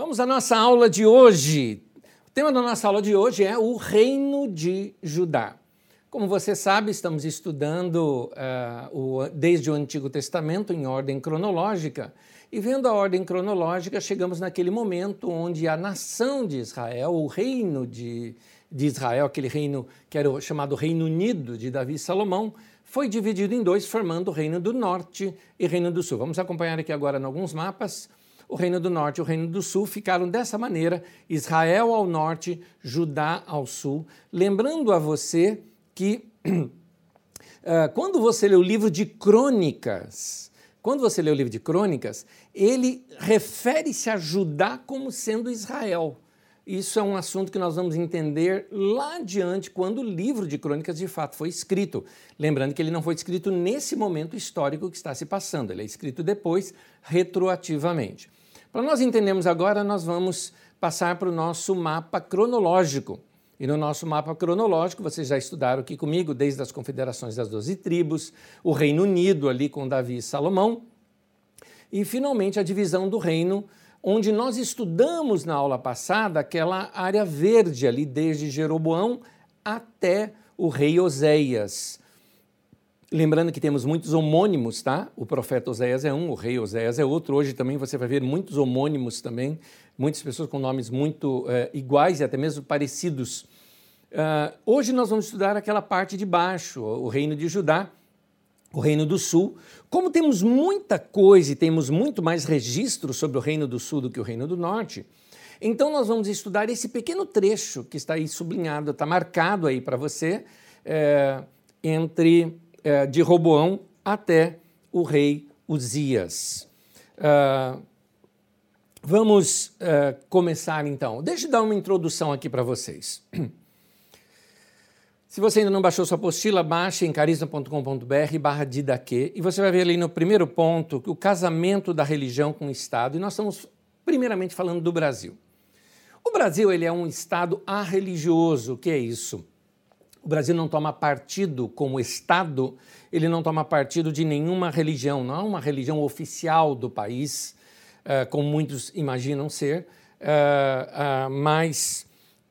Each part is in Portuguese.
Vamos à nossa aula de hoje. O tema da nossa aula de hoje é o Reino de Judá. Como você sabe, estamos estudando uh, o, desde o Antigo Testamento em ordem cronológica. E vendo a ordem cronológica, chegamos naquele momento onde a nação de Israel, o reino de, de Israel, aquele reino que era o chamado Reino Unido de Davi e Salomão, foi dividido em dois, formando o Reino do Norte e Reino do Sul. Vamos acompanhar aqui agora em alguns mapas o Reino do Norte e o Reino do Sul ficaram dessa maneira: Israel ao norte, Judá ao sul. Lembrando a você que uh, quando você lê o livro de Crônicas, quando você lê o livro de Crônicas, ele refere-se a Judá como sendo Israel. Isso é um assunto que nós vamos entender lá adiante, quando o livro de Crônicas de fato foi escrito. Lembrando que ele não foi escrito nesse momento histórico que está se passando, ele é escrito depois, retroativamente. Para nós entendermos agora, nós vamos passar para o nosso mapa cronológico. E no nosso mapa cronológico, vocês já estudaram aqui comigo, desde as confederações das doze tribos, o Reino Unido ali com Davi e Salomão, e finalmente a divisão do reino, onde nós estudamos na aula passada aquela área verde ali, desde Jeroboão até o rei Oséias. Lembrando que temos muitos homônimos, tá? O profeta Oséias é um, o rei Oséias é outro. Hoje também você vai ver muitos homônimos também, muitas pessoas com nomes muito uh, iguais e até mesmo parecidos. Uh, hoje nós vamos estudar aquela parte de baixo, o reino de Judá, o reino do sul. Como temos muita coisa e temos muito mais registro sobre o reino do sul do que o reino do norte, então nós vamos estudar esse pequeno trecho que está aí sublinhado, está marcado aí para você, é, entre é, de Roboão até o rei Uzias. Uh, vamos uh, começar então. Deixa eu dar uma introdução aqui para vocês. Se você ainda não baixou sua apostila, baixe em carisma.com.br barra didaquê e você vai ver ali no primeiro ponto o casamento da religião com o Estado. E nós estamos primeiramente falando do Brasil. O Brasil ele é um Estado arreligioso. O que é isso? O Brasil não toma partido como Estado, ele não toma partido de nenhuma religião, não é uma religião oficial do país, uh, como muitos imaginam ser, uh, uh, mas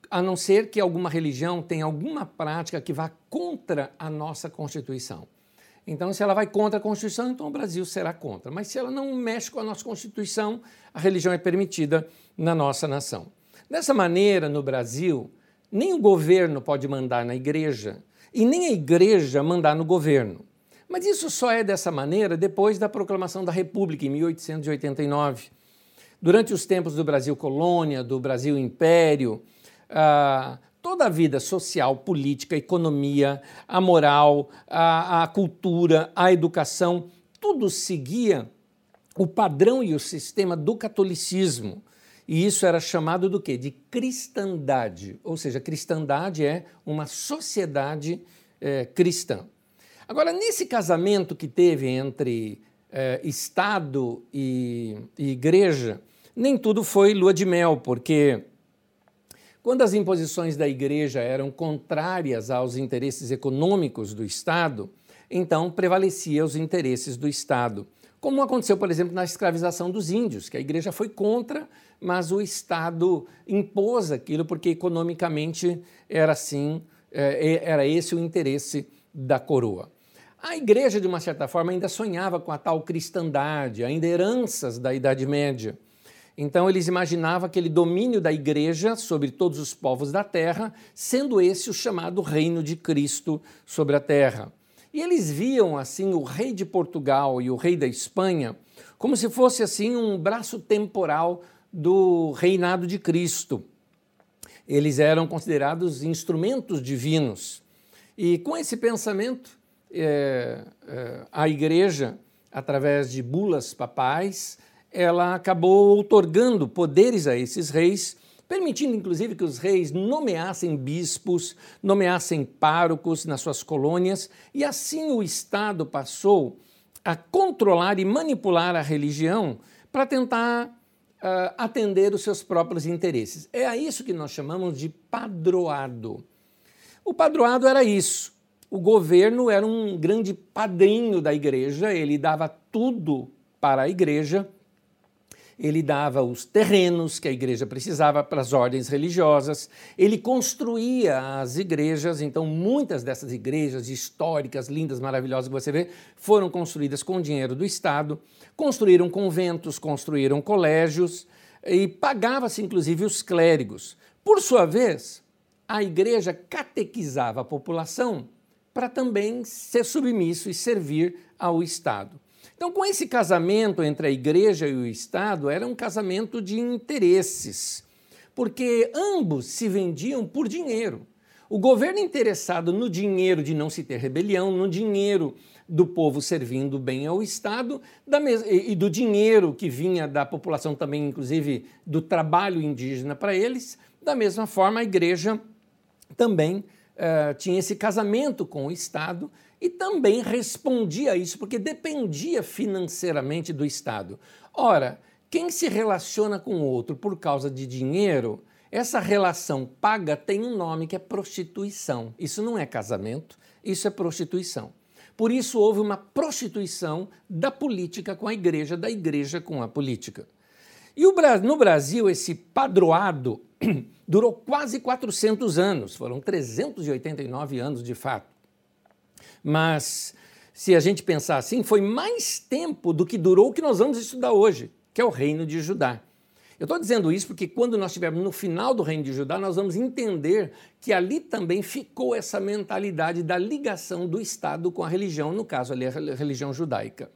a não ser que alguma religião tenha alguma prática que vá contra a nossa Constituição. Então, se ela vai contra a Constituição, então o Brasil será contra. Mas se ela não mexe com a nossa Constituição, a religião é permitida na nossa nação. Dessa maneira, no Brasil, nem o governo pode mandar na igreja e nem a igreja mandar no governo. Mas isso só é dessa maneira depois da proclamação da República em 1889. Durante os tempos do Brasil colônia, do Brasil império, ah, toda a vida social, política, economia, a moral, a, a cultura, a educação, tudo seguia o padrão e o sistema do catolicismo. E isso era chamado do quê? De cristandade. Ou seja, cristandade é uma sociedade é, cristã. Agora, nesse casamento que teve entre é, Estado e, e igreja, nem tudo foi lua de mel, porque quando as imposições da igreja eram contrárias aos interesses econômicos do Estado, então prevalecia os interesses do Estado. Como aconteceu, por exemplo, na escravização dos índios, que a igreja foi contra mas o Estado impôs aquilo porque economicamente era assim, é, era esse o interesse da coroa. A igreja, de uma certa forma, ainda sonhava com a tal cristandade, ainda heranças da Idade Média. Então, eles imaginavam aquele domínio da igreja sobre todos os povos da terra, sendo esse o chamado reino de Cristo sobre a terra. E eles viam, assim, o rei de Portugal e o rei da Espanha como se fosse, assim, um braço temporal do reinado de Cristo. Eles eram considerados instrumentos divinos. E com esse pensamento, é, é, a igreja, através de bulas papais, ela acabou outorgando poderes a esses reis, permitindo inclusive que os reis nomeassem bispos, nomeassem párocos nas suas colônias, e assim o Estado passou a controlar e manipular a religião para tentar uh, atender os seus próprios interesses. É a isso que nós chamamos de padroado. O padroado era isso. O governo era um grande padrinho da igreja, ele dava tudo para a igreja ele dava os terrenos que a igreja precisava para as ordens religiosas, ele construía as igrejas, então muitas dessas igrejas históricas, lindas, maravilhosas que você vê, foram construídas com dinheiro do Estado, construíram conventos, construíram colégios e pagava-se inclusive os clérigos. Por sua vez, a igreja catequizava a população para também ser submisso e servir ao Estado. Então, com esse casamento entre a igreja e o Estado, era um casamento de interesses, porque ambos se vendiam por dinheiro. O governo interessado no dinheiro de não se ter rebelião, no dinheiro do povo servindo bem ao Estado e do dinheiro que vinha da população também, inclusive do trabalho indígena para eles, da mesma forma a igreja também uh, tinha esse casamento com o Estado e também respondia a isso, porque dependia financeiramente do Estado. Ora, quem se relaciona com o outro por causa de dinheiro, essa relação paga tem um nome que é prostituição. Isso não é casamento, isso é prostituição. Por isso houve uma prostituição da política com a igreja, da igreja com a política. E no Brasil, esse padroado durou quase 400 anos, foram 389 anos de fato. Mas se a gente pensar assim, foi mais tempo do que durou o que nós vamos estudar hoje, que é o reino de Judá. Eu estou dizendo isso porque quando nós estivermos no final do reino de Judá, nós vamos entender que ali também ficou essa mentalidade da ligação do Estado com a religião, no caso ali a religião judaica.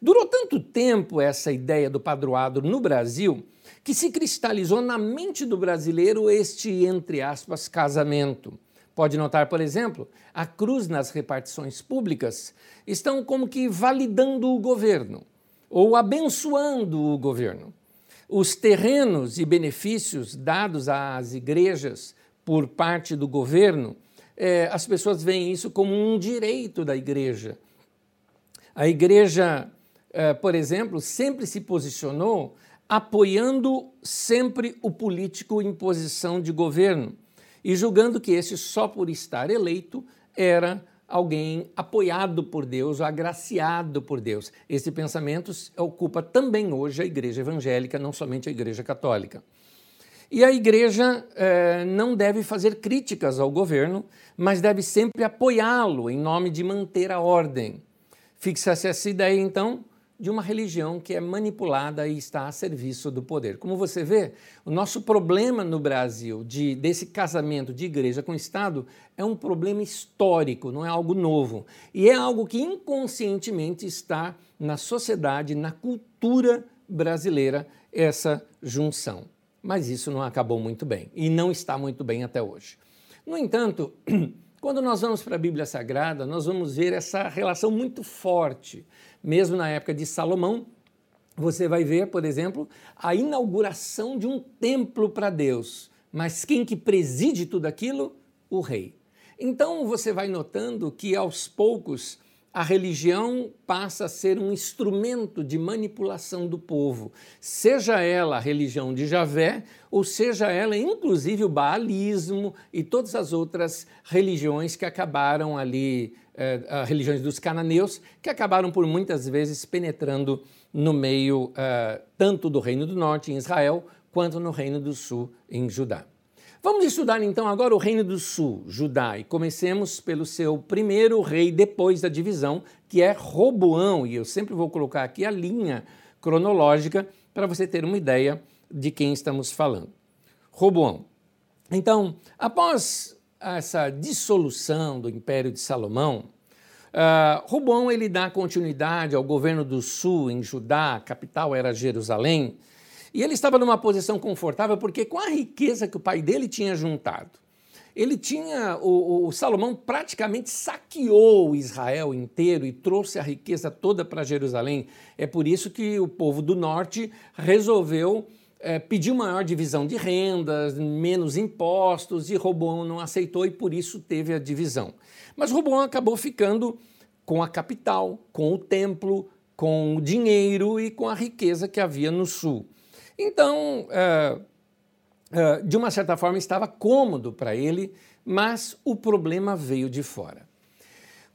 Durou tanto tempo essa ideia do padroado no Brasil que se cristalizou na mente do brasileiro este, entre aspas, casamento. Pode notar, por exemplo, a cruz nas repartições públicas estão como que validando o governo ou abençoando o governo. Os terrenos e benefícios dados às igrejas por parte do governo, é, as pessoas veem isso como um direito da igreja. A igreja, é, por exemplo, sempre se posicionou apoiando sempre o político em posição de governo e julgando que esse, só por estar eleito, era alguém apoiado por Deus agraciado por Deus. Esse pensamento ocupa também hoje a igreja evangélica, não somente a igreja católica. E a igreja eh, não deve fazer críticas ao governo, mas deve sempre apoiá-lo em nome de manter a ordem. Fixa-se essa ideia, então, de uma religião que é manipulada e está a serviço do poder. Como você vê, o nosso problema no Brasil de, desse casamento de igreja com Estado é um problema histórico, não é algo novo. E é algo que inconscientemente está na sociedade, na cultura brasileira, essa junção. Mas isso não acabou muito bem e não está muito bem até hoje. No entanto, quando nós vamos para a Bíblia Sagrada, nós vamos ver essa relação muito forte mesmo na época de Salomão, você vai ver, por exemplo, a inauguração de um templo para Deus. Mas quem que preside tudo aquilo? O rei. Então você vai notando que aos poucos a religião passa a ser um instrumento de manipulação do povo, seja ela a religião de Javé, ou seja ela inclusive o baalismo e todas as outras religiões que acabaram ali, eh, religiões dos cananeus, que acabaram por muitas vezes penetrando no meio eh, tanto do Reino do Norte, em Israel, quanto no Reino do Sul, em Judá. Vamos estudar então agora o Reino do Sul, Judá, e comecemos pelo seu primeiro rei depois da divisão, que é Roboão, e eu sempre vou colocar aqui a linha cronológica para você ter uma ideia de quem estamos falando. Roboão. Então, após essa dissolução do Império de Salomão, uh, Roboão ele dá continuidade ao governo do Sul em Judá, a capital era Jerusalém, e ele estava numa posição confortável porque, com a riqueza que o pai dele tinha juntado, ele tinha. O, o Salomão praticamente saqueou Israel inteiro e trouxe a riqueza toda para Jerusalém. É por isso que o povo do norte resolveu é, pedir maior divisão de rendas, menos impostos, e Roboão não aceitou e por isso teve a divisão. Mas Roboão acabou ficando com a capital, com o templo, com o dinheiro e com a riqueza que havia no sul. Então, é, é, de uma certa forma, estava cômodo para ele, mas o problema veio de fora.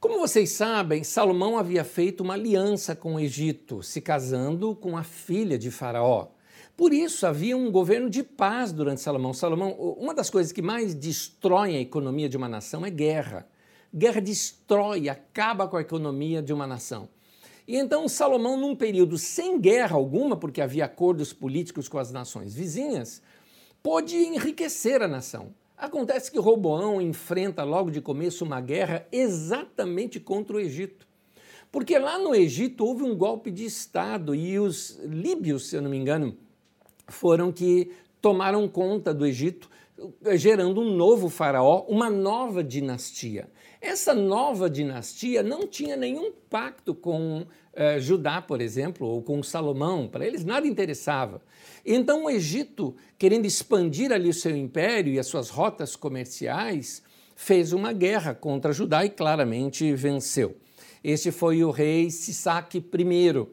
Como vocês sabem, Salomão havia feito uma aliança com o Egito, se casando com a filha de Faraó. Por isso havia um governo de paz durante Salomão. Salomão, uma das coisas que mais destrói a economia de uma nação é guerra. Guerra destrói, acaba com a economia de uma nação. E então Salomão, num período sem guerra alguma, porque havia acordos políticos com as nações vizinhas, pôde enriquecer a nação. Acontece que Roboão enfrenta logo de começo uma guerra exatamente contra o Egito. Porque lá no Egito houve um golpe de Estado e os líbios, se eu não me engano, foram que tomaram conta do Egito, gerando um novo faraó, uma nova dinastia. Essa nova dinastia não tinha nenhum pacto com eh, Judá, por exemplo, ou com Salomão, para eles nada interessava. Então o Egito, querendo expandir ali o seu império e as suas rotas comerciais, fez uma guerra contra Judá e claramente venceu. Este foi o rei Sisaque I.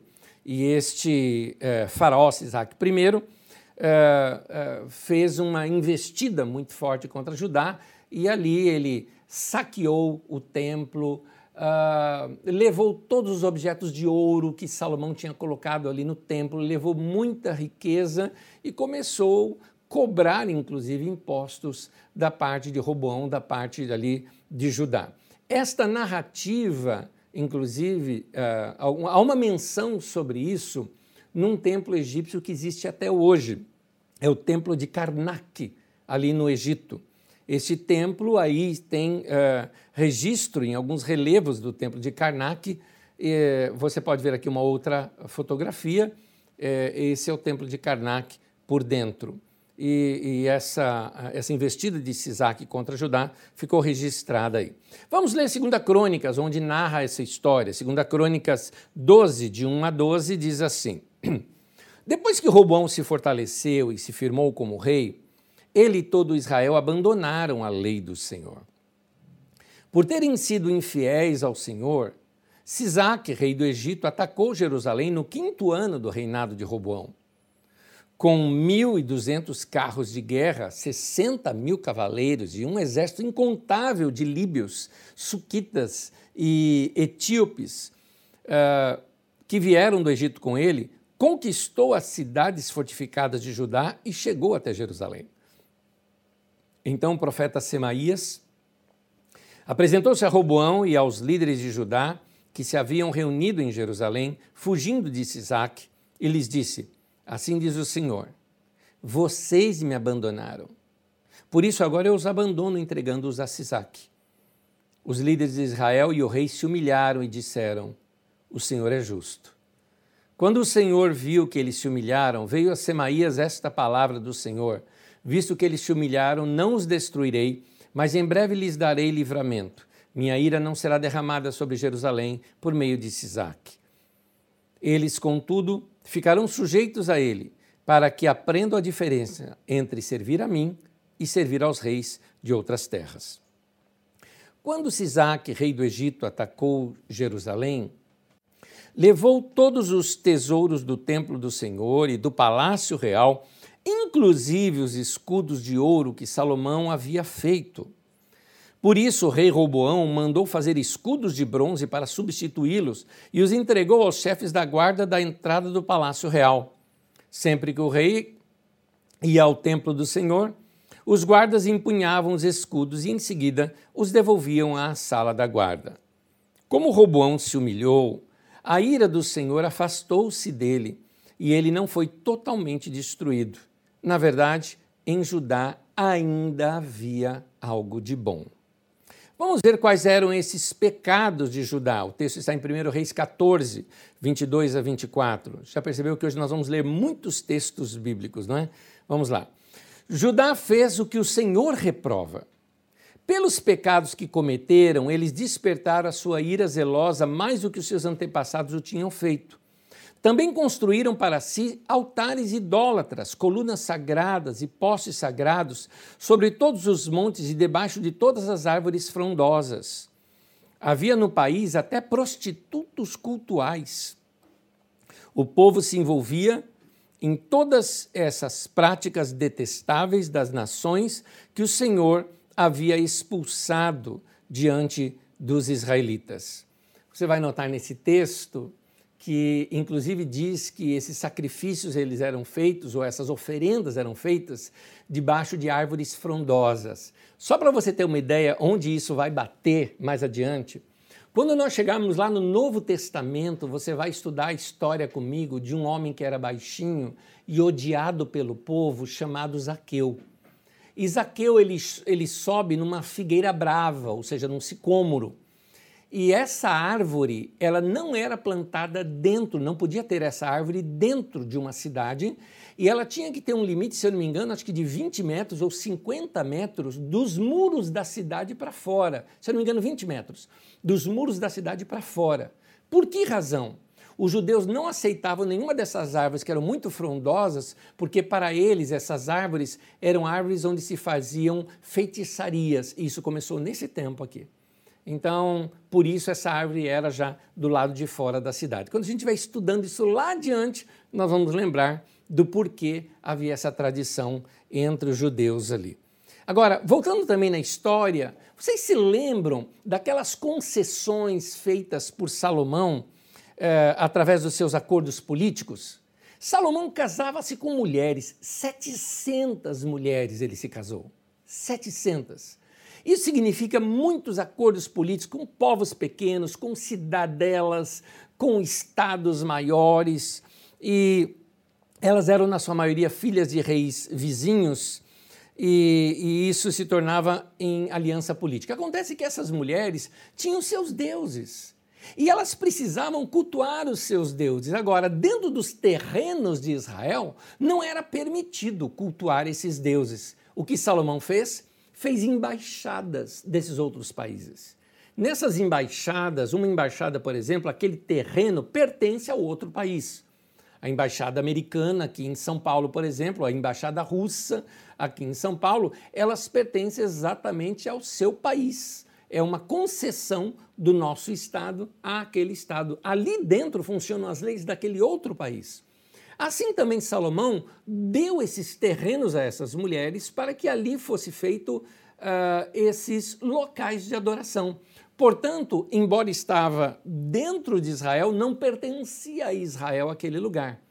E este eh, faraó Sisaque I eh, eh, fez uma investida muito forte contra Judá e ali ele saqueou o templo, Uh, levou todos os objetos de ouro que Salomão tinha colocado ali no templo, levou muita riqueza e começou a cobrar, inclusive, impostos da parte de Roboão, da parte ali de Judá. Esta narrativa, inclusive, uh, há uma menção sobre isso num templo egípcio que existe até hoje. É o templo de Karnak, ali no Egito. Este templo aí tem uh, registro em alguns relevos do templo de Karnak. E, você pode ver aqui uma outra fotografia. É, esse é o templo de Karnak por dentro. E, e, essa, essa investida de Sisaque contra Judá ficou registrada aí. Vamos ler 2 Crônicas, onde narra essa história. 2 Crônicas 12, de 1 a 12, diz assim: Depois que Roboão se fortaleceu e se firmou como rei, ele e todo Israel abandonaram a lei do Senhor. Por terem sido infiéis ao Senhor, Sisaque, rei do Egito, atacou Jerusalém no quinto ano do reinado de Roboão. Com 1.200 carros de guerra, 60 mil cavaleiros e um exército incontável de líbios, suquitas e etíopes uh, que vieram do Egito com ele, conquistou as cidades fortificadas de Judá e chegou até Jerusalém. Então o profeta Semaías apresentou-se a Roboão e aos líderes de Judá que se haviam reunido em Jerusalém, fugindo de Sisaque, e lhes disse: Assim diz o Senhor: Vocês me abandonaram. Por isso agora eu os abandono, entregando-os a Sisaque. Os líderes de Israel e o rei se humilharam e disseram: O Senhor é justo. Quando o Senhor viu que eles se humilharam, veio a Semaías esta palavra do Senhor: Visto que eles se humilharam, não os destruirei, mas em breve lhes darei livramento. Minha ira não será derramada sobre Jerusalém por meio de Sisaque. Eles, contudo, ficarão sujeitos a ele, para que aprendam a diferença entre servir a mim e servir aos reis de outras terras. Quando Sisaque, rei do Egito, atacou Jerusalém, levou todos os tesouros do templo do Senhor e do palácio real inclusive os escudos de ouro que Salomão havia feito. Por isso, o rei Roboão mandou fazer escudos de bronze para substituí-los e os entregou aos chefes da guarda da entrada do palácio real. Sempre que o rei ia ao templo do Senhor, os guardas empunhavam os escudos e em seguida os devolviam à sala da guarda. Como Roboão se humilhou, a ira do Senhor afastou-se dele e ele não foi totalmente destruído. Na verdade, em Judá ainda havia algo de bom. Vamos ver quais eram esses pecados de Judá. O texto está em 1 Reis 14, 22 a 24. Já percebeu que hoje nós vamos ler muitos textos bíblicos, não é? Vamos lá. Judá fez o que o Senhor reprova. Pelos pecados que cometeram, eles despertaram a sua ira zelosa mais do que os seus antepassados o tinham feito. Também construíram para si altares idólatras, colunas sagradas e postes sagrados sobre todos os montes e debaixo de todas as árvores frondosas. Havia no país até prostitutos cultuais. O povo se envolvia em todas essas práticas detestáveis das nações que o Senhor havia expulsado diante dos israelitas. Você vai notar nesse texto que inclusive diz que esses sacrifícios eles eram feitos ou essas oferendas eram feitas debaixo de árvores frondosas. Só para você ter uma ideia onde isso vai bater mais adiante, quando nós chegarmos lá no Novo Testamento, você vai estudar a história comigo de um homem que era baixinho e odiado pelo povo, chamado Zaqueu. E Zaqueu ele, ele sobe numa figueira brava, ou seja, num sicômoro. E essa árvore, ela não era plantada dentro, não podia ter essa árvore dentro de uma cidade, e ela tinha que ter um limite, se eu não me engano, acho que de 20 metros ou 50 metros dos muros da cidade para fora. Se eu não me engano, 20 metros dos muros da cidade para fora. Por que razão? Os judeus não aceitavam nenhuma dessas árvores que eram muito frondosas, porque para eles essas árvores eram árvores onde se faziam feitiçarias. E isso começou nesse tempo aqui. Então, por isso essa árvore era já do lado de fora da cidade. Quando a gente estiver estudando isso lá adiante, nós vamos lembrar do porquê havia essa tradição entre os judeus ali. Agora, voltando também na história, vocês se lembram daquelas concessões feitas por Salomão eh, através dos seus acordos políticos? Salomão casava-se com mulheres, 700 mulheres ele se casou. 700. Isso significa muitos acordos políticos com povos pequenos, com cidadelas, com estados maiores, e elas eram, na sua maioria, filhas de reis vizinhos, e, e, isso se tornava em aliança política. Acontece que essas mulheres tinham seus deuses. E elas precisavam cultuar os seus deuses. Agora, dentro dos terrenos de Israel, não era permitido cultuar esses deuses. O que Salomão fez? Fez embaixadas desses outros países. Nessas embaixadas, uma embaixada, por exemplo, aquele terreno pertence a outro país. A embaixada americana aqui em São Paulo, por exemplo, a embaixada russa aqui em São Paulo, elas pertencem exatamente ao seu país. É uma concessão do nosso Estado àquele Estado. Ali dentro funcionam as leis daquele outro país. Assim também Salomão deu esses terrenos a essas mulheres para que ali fosse feito uh, esses locais de adoração. Portanto, embora estava dentro de Israel, não pertencia a Israel aquele lugar.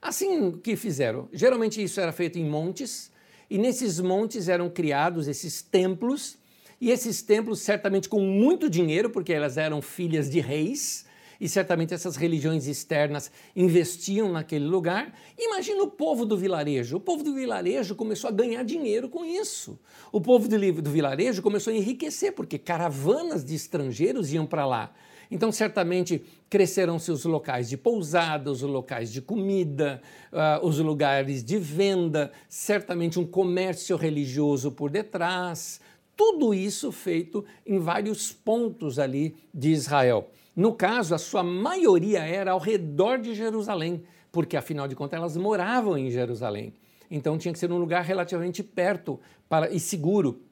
Assim que fizeram, geralmente isso era feito em montes, e nesses montes eram criados esses templos, e esses templos certamente com muito dinheiro, porque elas eram filhas de reis, e certamente essas religiões externas investiam naquele lugar. Imagina o povo do vilarejo. O povo do vilarejo começou a ganhar dinheiro com isso. O povo do, vilarejo começou a enriquecer, porque caravanas de estrangeiros iam para lá. Então, certamente, cresceram-se os locais de pousada, os locais de comida, uh, os lugares de venda, certamente um comércio religioso por detrás. Tudo isso feito em vários pontos ali de Israel. No caso, a sua maioria era ao redor de Jerusalém, porque afinal de contas elas moravam em Jerusalém. Então tinha que ser um lugar relativamente perto para, e seguro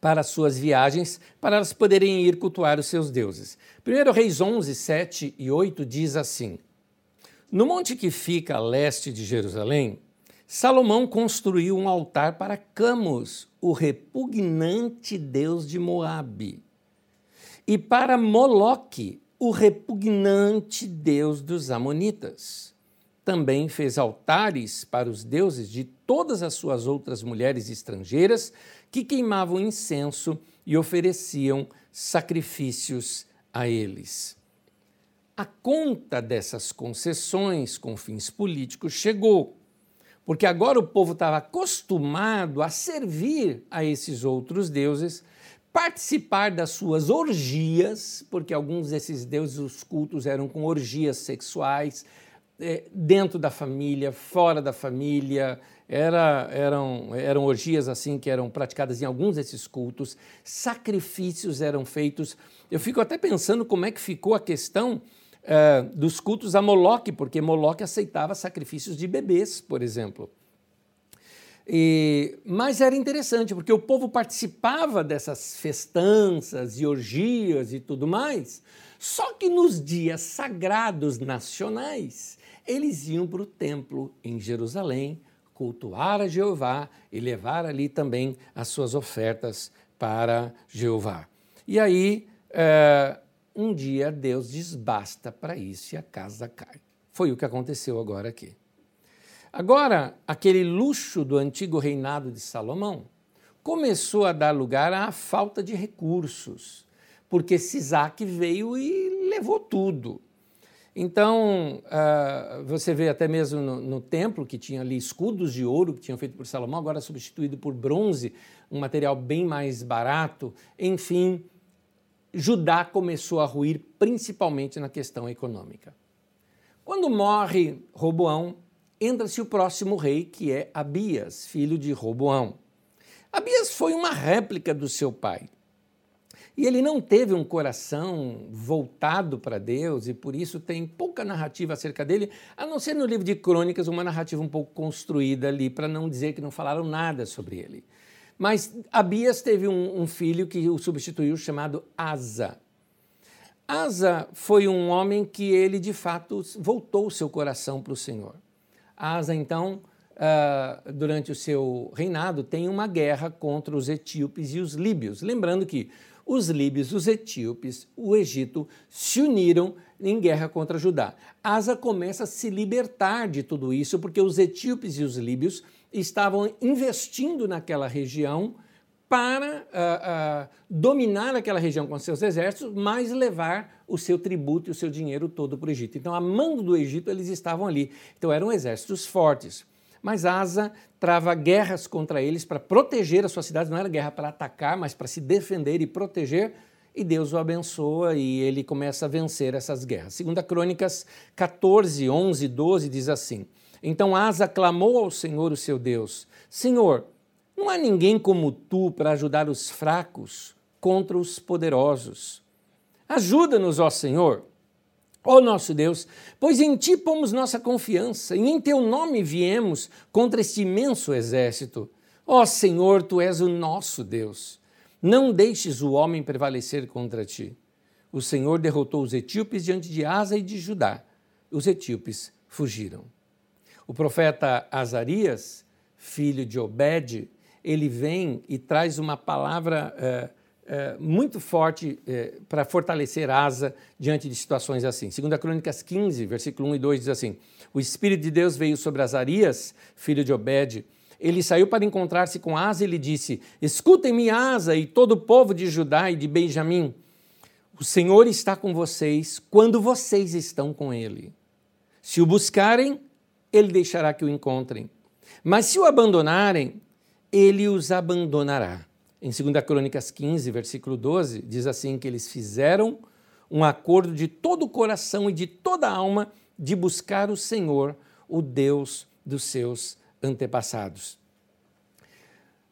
para as suas viagens, para elas poderem ir cultuar os seus deuses. 1 Reis 11, 7 e 8 diz assim: No monte que fica a leste de Jerusalém, Salomão construiu um altar para Camus, o repugnante deus de Moabe e para Moloque, o repugnante deus dos Amonitas. Também fez altares para os deuses de todas as suas outras mulheres estrangeiras que queimavam incenso e ofereciam sacrifícios a eles. A conta dessas concessões com fins políticos chegou, porque agora o povo estava acostumado a servir a esses outros deuses participar das suas orgias, porque alguns desses deuses, os cultos eram com orgias sexuais, é, dentro da família, fora da família, era, eram, eram orgias assim que eram praticadas em alguns desses cultos, sacrifícios eram feitos. Eu fico até pensando como é que ficou a questão é, dos cultos a Moloque, porque Moloque aceitava sacrifícios de bebês, por exemplo. E, mas era interessante, porque o povo participava dessas festanças e orgias e tudo mais, só que nos dias sagrados nacionais, eles iam para o templo em Jerusalém, cultuar a Jeová e levar ali também as suas ofertas para Jeová. E aí é, um dia Deus diz basta para isso e a casa cai. Foi o que aconteceu agora aqui. Agora, aquele luxo do antigo reinado de Salomão começou a dar lugar à falta de recursos, porque Sisaque veio e levou tudo. Então, uh, você vê até mesmo no, no, templo que tinha ali escudos de ouro que tinham feito por Salomão, agora substituído por bronze, um material bem mais barato. Enfim, Judá começou a ruir principalmente na questão econômica. Quando morre Roboão, entra-se o próximo rei, que é Abias, filho de Roboão. Abias foi uma réplica do seu pai. E ele não teve um coração voltado para Deus e por isso tem pouca narrativa acerca dele, a não ser no livro de Crônicas, uma narrativa um pouco construída ali, para não dizer que não falaram nada sobre ele. Mas Abias teve um, um filho que o substituiu, chamado Asa. Asa foi um homem que ele, de fato, voltou seu coração para o Senhor. Asa, então, uh, durante o seu reinado, tem uma guerra contra os etíopes e os líbios. Lembrando que os líbios, os etíopes, o Egito se uniram em guerra contra Judá. Asa começa a se libertar de tudo isso, porque os etíopes e os líbios estavam investindo naquela região para uh, uh, dominar aquela região com seus exércitos, mas levar o seu tributo e o seu dinheiro todo para o Egito. Então, a mando do Egito, eles estavam ali. Então, eram exércitos fortes. Mas Asa trava guerras contra eles para proteger as suas cidades, não era guerra para atacar, mas para se defender e proteger, e Deus o abençoa e ele começa a vencer essas guerras. Segunda Crônicas 14, 11, 12 diz assim: Então Asa clamou ao Senhor, o seu Deus: Senhor, não há ninguém como tu para ajudar os fracos contra os poderosos. Ajuda-nos, ó Senhor, ó nosso Deus, pois em ti pomos nossa confiança e em teu nome viemos contra este imenso exército. Ó Senhor, tu és o nosso Deus. Não deixes o homem prevalecer contra ti. O Senhor derrotou os etíopes diante de Asa e de Judá. Os etíopes fugiram. O profeta Azarias, filho de Obed, ele vem e traz uma palavra é, é, muito forte é, para fortalecer Asa diante de situações assim. Segunda Crônicas 15, versículo 1 e 2 diz assim: O Espírito de Deus veio sobre Azarias, filho de Obed. Ele saiu para encontrar-se com Asa e lhe disse: Escutem-me, Asa, e todo o povo de Judá e de Benjamim. O Senhor está com vocês quando vocês estão com ele. Se o buscarem, ele deixará que o encontrem. Mas se o abandonarem, ele os abandonará. Em 2 Crônicas 15, versículo 12, diz assim que eles fizeram um acordo de todo o coração e de toda a alma de buscar o Senhor, o Deus dos seus antepassados.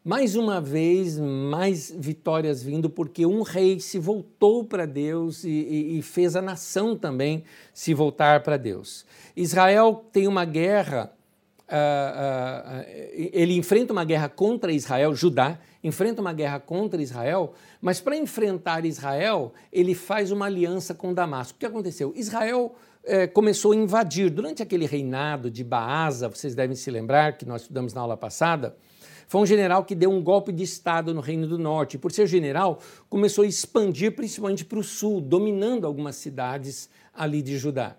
Mais uma vez, mais vitórias vindo, porque um rei se voltou para Deus e, e, e, fez a nação também se voltar para Deus. Israel tem uma guerra uh, uh, ele enfrenta uma guerra contra Israel, Judá enfrenta uma guerra contra Israel, mas para enfrentar Israel, ele faz uma aliança com Damasco. O que aconteceu? Israel eh, começou a invadir. Durante aquele reinado de Baasa, vocês devem se lembrar, que nós estudamos na aula passada, foi um general que deu um golpe de Estado no Reino do Norte. Por ser general, começou a expandir principalmente para o sul, dominando algumas cidades ali de Judá.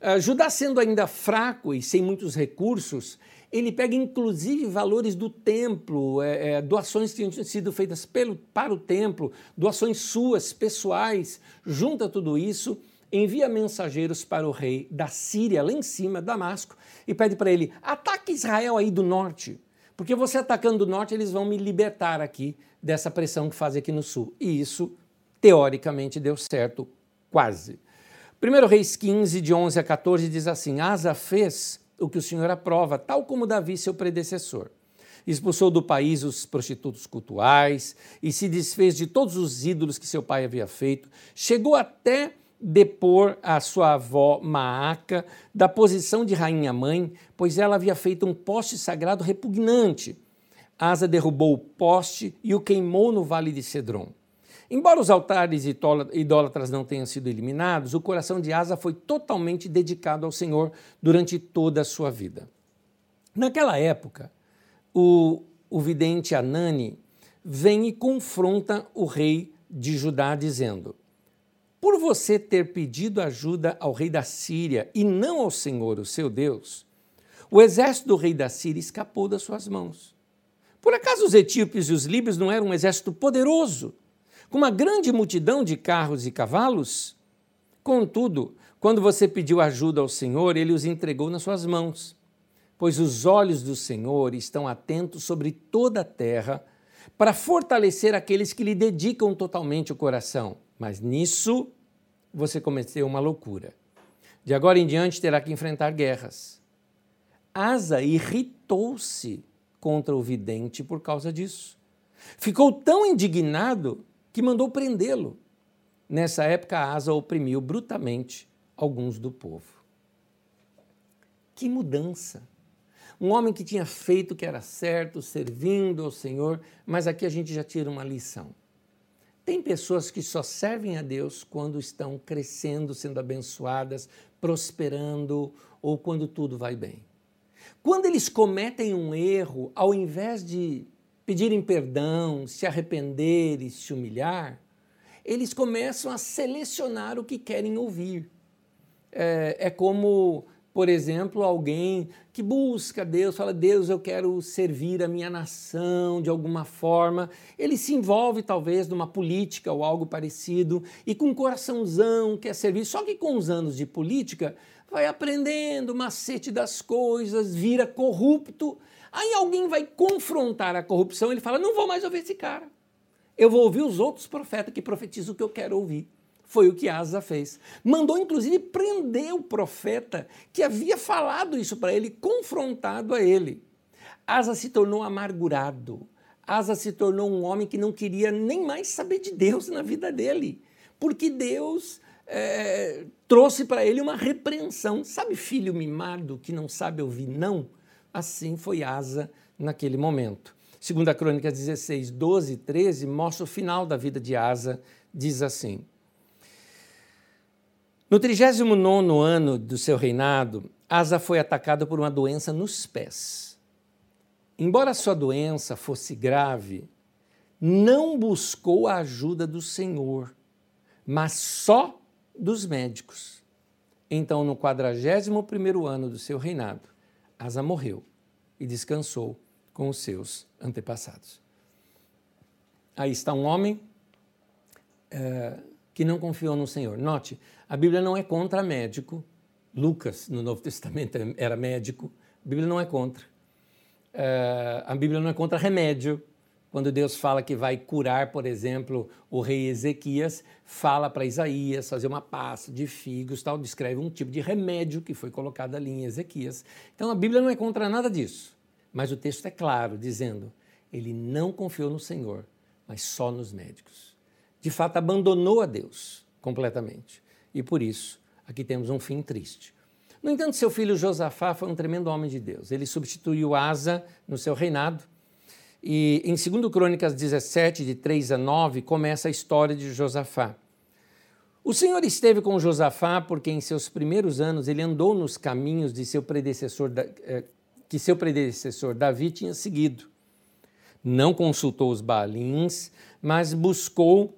Uh, Judá sendo ainda fraco e sem muitos recursos, ele pega inclusive valores do templo, é, é, doações que tinham sido feitas pelo, para o templo, doações suas, pessoais, junta tudo isso, envia mensageiros para o rei da Síria, lá em cima, Damasco, e pede para ele: ataque Israel aí do norte, porque você atacando do norte, eles vão me libertar aqui dessa pressão que fazem aqui no sul. E isso, teoricamente, deu certo, quase. 1 Reis 15, de 11 a 14, diz assim: Asa fez o que o Senhor aprova, tal como Davi, seu predecessor. Expulsou do país os prostitutos cultuais e se desfez de todos os ídolos que seu pai havia feito. Chegou até depor a sua avó Maaca da posição de rainha-mãe, pois ela havia feito um poste sagrado repugnante. Asa derrubou o poste e o queimou no vale de Cedron. Embora os altares idólatras não tenham sido eliminados, o coração de Asa foi totalmente dedicado ao Senhor durante toda a sua vida. Naquela época, o, o vidente Anani vem e confronta o rei de Judá, dizendo: por você ter pedido ajuda ao rei da Síria e não ao Senhor, o seu Deus, o exército do rei da Síria escapou das suas mãos. Por acaso os etíopes e os líbios não eram um exército poderoso, com uma grande multidão de carros e cavalos? Contudo, quando você pediu ajuda ao Senhor, ele os entregou nas suas mãos. Pois os olhos do Senhor estão atentos sobre toda a terra para fortalecer aqueles que lhe dedicam totalmente o coração. Mas nisso você cometeu uma loucura. De agora em diante terá que enfrentar guerras. Asa irritou-se contra o vidente por causa disso. Ficou tão indignado que mandou prendê-lo. Nessa época, Asa oprimiu brutalmente alguns do povo. Que mudança! Um homem que tinha feito o que era certo, servindo ao Senhor, mas aqui a gente já tira uma lição. Tem pessoas que só servem a Deus quando estão crescendo, sendo abençoadas, prosperando ou quando tudo vai bem. Quando eles cometem um erro, ao invés de pedirem perdão, se arrepender e se humilhar, eles começam a selecionar o que querem ouvir. É, é como por exemplo, alguém que busca Deus, fala: Deus, eu quero servir a minha nação de alguma forma. Ele se envolve, talvez, numa política ou algo parecido, e com um coraçãozão quer servir. Só que com os anos de política, vai aprendendo o macete das coisas, vira corrupto. Aí alguém vai confrontar a corrupção, ele fala: Não vou mais ouvir esse cara. Eu vou ouvir os outros profetas que profetizam o que eu quero ouvir. Foi o que Asa fez. Mandou, inclusive, prender o profeta que havia falado isso para ele, confrontado a ele. Asa se tornou amargurado. Asa se tornou um homem que não queria nem mais saber de Deus na vida dele, porque Deus é, trouxe para ele uma repreensão. Sabe, filho mimado que não sabe ouvir não? Assim foi Asa naquele momento. Segunda Crônica 16, 12 e 13 mostra o final da vida de Asa, diz assim: no 39 ano do seu reinado, Asa foi atacado por uma doença nos pés. Embora sua doença fosse grave, não buscou a ajuda do Senhor, mas só dos médicos. Então, no 41 ano do seu reinado, Asa morreu e descansou com os seus antepassados. Aí está um homem é, que não confiou no Senhor. Note, a Bíblia não é contra médico. Lucas, no Novo Testamento, era médico. A Bíblia não é contra. Uh, a Bíblia não é contra remédio. Quando Deus fala que vai curar, por exemplo, o rei Ezequias, fala para Isaías fazer uma pasta de figos, tal, descreve um tipo de remédio que foi colocado ali em Ezequias. Então a Bíblia não é contra nada disso. Mas o texto é claro, dizendo: ele não confiou no Senhor, mas só nos médicos. De fato, abandonou a Deus completamente e por isso aqui temos um fim triste. No entanto, seu filho Josafá foi um tremendo homem de Deus. Ele substituiu Asa no seu reinado. E em 2 Crônicas 17, de 3 a 9, começa a história de Josafá. O Senhor esteve com Josafá porque em seus primeiros anos ele andou nos caminhos de seu predecessor, eh, que seu predecessor Davi tinha seguido. Não consultou os Baalins, mas buscou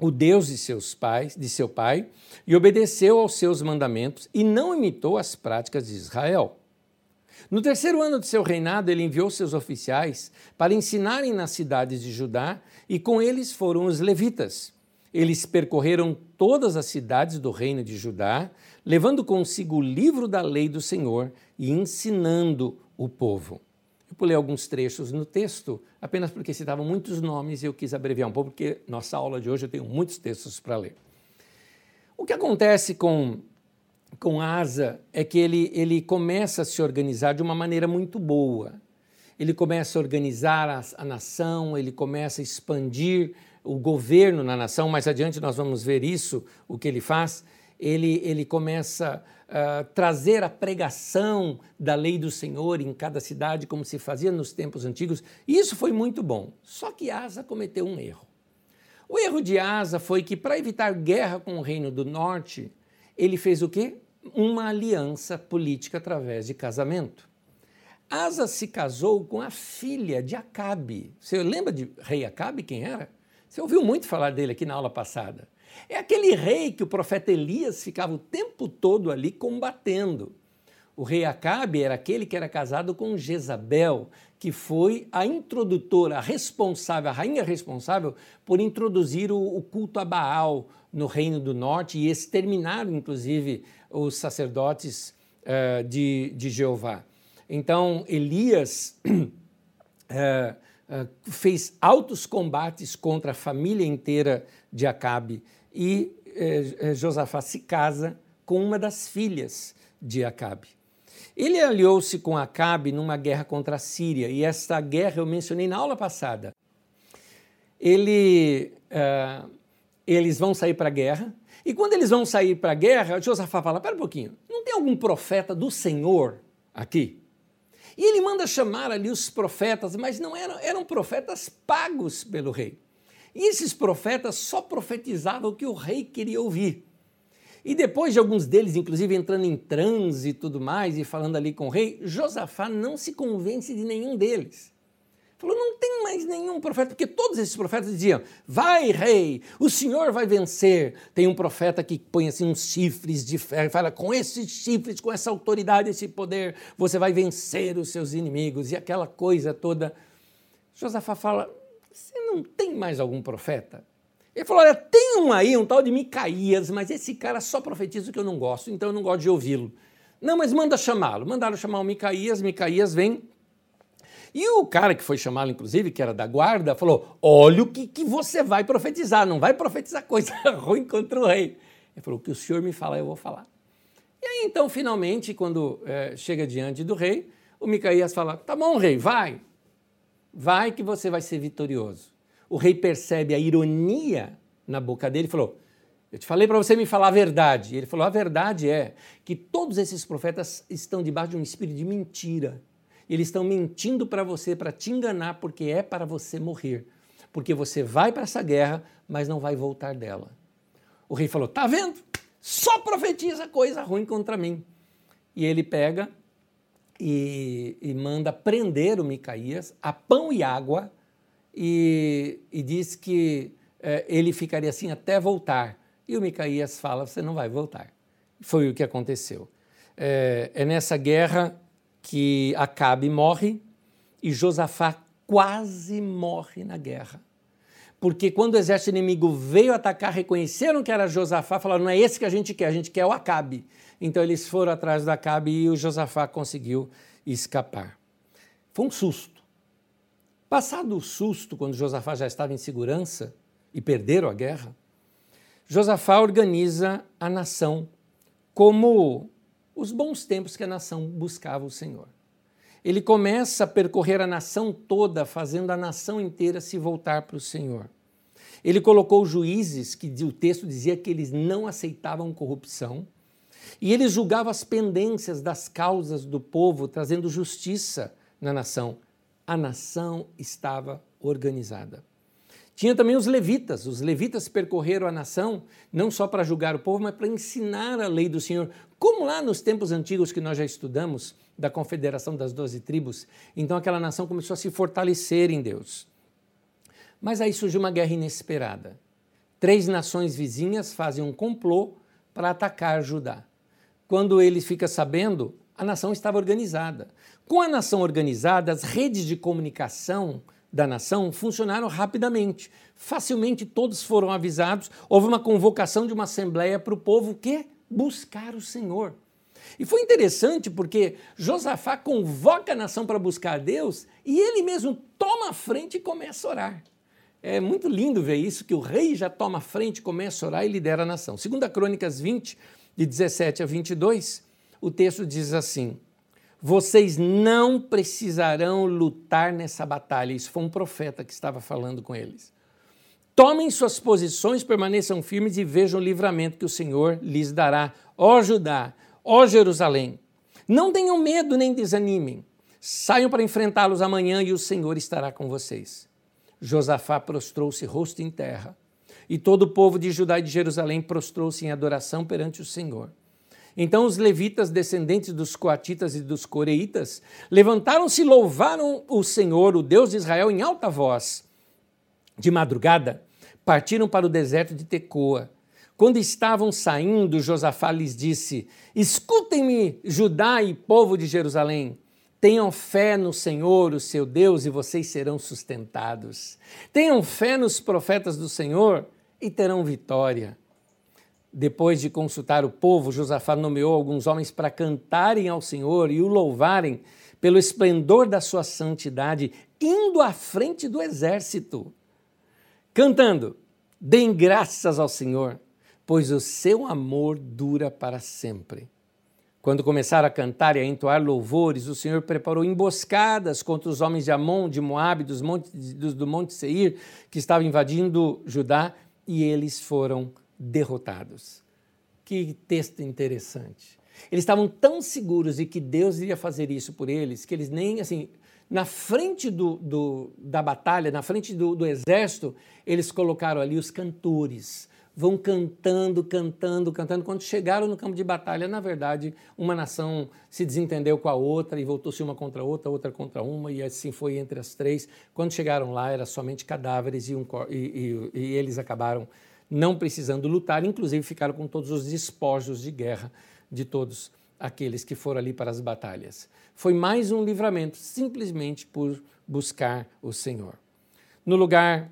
o Deus de seus pais, de seu pai, e obedeceu aos seus mandamentos e não imitou as práticas de Israel. No terceiro ano de seu reinado, ele enviou seus oficiais para ensinarem nas cidades de Judá, e com eles foram os levitas. Eles percorreram todas as cidades do reino de Judá, levando consigo o livro da lei do Senhor e ensinando o povo. Eu pulei alguns trechos no texto, apenas porque citavam muitos nomes e eu quis abreviar um pouco, porque nossa aula de hoje eu tenho muitos textos para ler. O que acontece com, com Asa é que ele, ele começa a se organizar de uma maneira muito boa. Ele começa a organizar a, a nação, ele começa a expandir o governo na nação. Mais adiante nós vamos ver isso, o que ele faz. Ele, ele começa uh, trazer a pregação da lei do Senhor em cada cidade, como se fazia nos tempos antigos. E isso foi muito bom. Só que Asa cometeu um erro. O erro de Asa foi que, para evitar guerra com o reino do norte, ele fez o quê? Uma aliança política através de casamento. Asa se casou com a filha de Acabe. Você lembra de rei Acabe, quem era? Você ouviu muito falar dele aqui na aula passada. É aquele rei que o profeta Elias ficava o tempo todo ali combatendo. O rei Acabe era aquele que era casado com Jezabel, que foi a introdutora, a responsável, a rainha responsável por introduzir o, o culto a Baal no Reino do Norte e exterminar, inclusive, os sacerdotes uh, de, de Jeová. Então, Elias uh, uh, fez altos combates contra a família inteira de Acabe e Josafá se casa com uma das filhas de Acabe. Ele aliou-se com Acabe numa guerra contra a Síria, e esta guerra eu mencionei na aula passada. Ele, uh, eles vão sair para a guerra, e quando eles vão sair para a guerra, Josafá fala: Pera um pouquinho, não tem algum profeta do Senhor aqui? E ele manda chamar ali os profetas, mas não eram, eram profetas pagos pelo rei. E esses profetas só profetizavam o que o rei queria ouvir. E depois de alguns deles, inclusive, entrando em transe e tudo mais, e falando ali com o rei, Josafá não se convence de nenhum deles. Falou, não tem mais nenhum profeta, porque todos esses profetas diziam: vai, rei, o senhor vai vencer. Tem um profeta que põe assim uns chifres de ferro e fala: com esses chifres, com essa autoridade, esse poder, você vai vencer os seus inimigos. E aquela coisa toda. Josafá fala: você não tem mais algum profeta? Ele falou: olha, tem um aí, um tal de Micaías, mas esse cara só profetiza o que eu não gosto, então eu não gosto de ouvi-lo. Não, mas manda chamá-lo. Mandaram chamar o Micaías, Micaías vem. E o cara que foi chamá-lo, inclusive, que era da guarda, falou: Olha o que, que você vai profetizar, não vai profetizar coisa ruim contra o rei. Ele falou: O que o senhor me falar, eu vou falar. E aí, então, finalmente, quando é, chega diante do rei, o Micaías fala: Tá bom, rei, vai. Vai que você vai ser vitorioso o rei percebe a ironia na boca dele e falou: Eu te falei para você me falar a verdade. E ele falou: A verdade é que todos esses profetas estão debaixo de um espírito de mentira. Eles estão mentindo para você, para te enganar, porque é para você morrer. Porque você vai para essa guerra, mas não vai voltar dela. O rei falou: Tá vendo? Só profetiza coisa ruim contra mim. E ele pega e, e manda prender o Micaías a pão e água e, e diz que é, ele ficaria assim até voltar. E o Micaías fala: Você não vai voltar. Foi o que aconteceu. É, é nessa guerra que Acabe morre e Josafá quase morre na guerra. Porque quando o exército inimigo veio atacar, reconheceram que era Josafá, falaram: não é esse que a gente quer, a gente quer o Acabe. Então eles foram atrás do Acabe e o Josafá conseguiu escapar. Foi um susto. Passado o susto, quando Josafá já estava em segurança e perderam a guerra, Josafá organiza a nação como os bons tempos que a nação buscava o Senhor. Ele começa a percorrer a nação toda, fazendo a nação inteira se voltar para o Senhor. Ele colocou juízes, que o texto dizia que eles não aceitavam corrupção, e ele julgava as pendências das causas do povo, trazendo justiça na nação a nação estava organizada. Tinha também os levitas. Os levitas percorreram a nação não só para julgar o povo, mas para ensinar a lei do Senhor. Como lá nos tempos antigos que nós já estudamos, da confederação das doze tribos. Então aquela nação começou a se fortalecer em Deus. Mas aí surgiu uma guerra inesperada. Três nações vizinhas fazem um complô para atacar Judá. Quando ele fica sabendo, a nação estava organizada. Com a nação organizada, as redes de comunicação da nação funcionaram rapidamente. Facilmente todos foram avisados. Houve uma convocação de uma assembleia para o povo que buscar o Senhor. E foi interessante porque Josafá convoca a nação para buscar Deus e ele mesmo toma a frente e começa a orar. É muito lindo ver isso, que o rei já toma a frente, começa a orar e lidera a nação. Segunda Crônicas 20, de 17 a 22, o texto diz assim: Vocês não precisarão lutar nessa batalha. Isso foi um profeta que estava falando com eles. Tomem suas posições, permaneçam firmes e vejam o livramento que o Senhor lhes dará. Ó Judá, ó Jerusalém, não tenham medo nem desanimem. Saiam para enfrentá-los amanhã e o Senhor estará com vocês. Josafá prostrou-se rosto em terra, e todo o povo de Judá e de Jerusalém prostrou-se em adoração perante o Senhor. Então os levitas, descendentes dos coatitas e dos coreitas, levantaram-se e louvaram o Senhor, o Deus de Israel, em alta voz. De madrugada, partiram para o deserto de Tecoa. Quando estavam saindo, Josafá lhes disse: Escutem-me, Judá e povo de Jerusalém. Tenham fé no Senhor, o seu Deus, e vocês serão sustentados. Tenham fé nos profetas do Senhor e terão vitória. Depois de consultar o povo, Josafá nomeou alguns homens para cantarem ao Senhor e o louvarem pelo esplendor da sua santidade, indo à frente do exército, cantando: Deem graças ao Senhor, pois o seu amor dura para sempre. Quando começaram a cantar e a entoar louvores, o Senhor preparou emboscadas contra os homens de Amon, de Moabe, dos montes, do, do Monte Seir, que estavam invadindo Judá, e eles foram derrotados. Que texto interessante. Eles estavam tão seguros de que Deus iria fazer isso por eles, que eles nem, assim, na frente do, do da batalha, na frente do, do exército, eles colocaram ali os cantores, vão cantando, cantando, cantando. Quando chegaram no campo de batalha, na verdade, uma nação se desentendeu com a outra e voltou-se uma contra a outra, outra contra uma, e assim foi entre as três. Quando chegaram lá, era somente cadáveres e, um, e, e, e eles acabaram não precisando lutar, inclusive ficaram com todos os despojos de guerra de todos aqueles que foram ali para as batalhas. Foi mais um livramento, simplesmente por buscar o Senhor. No lugar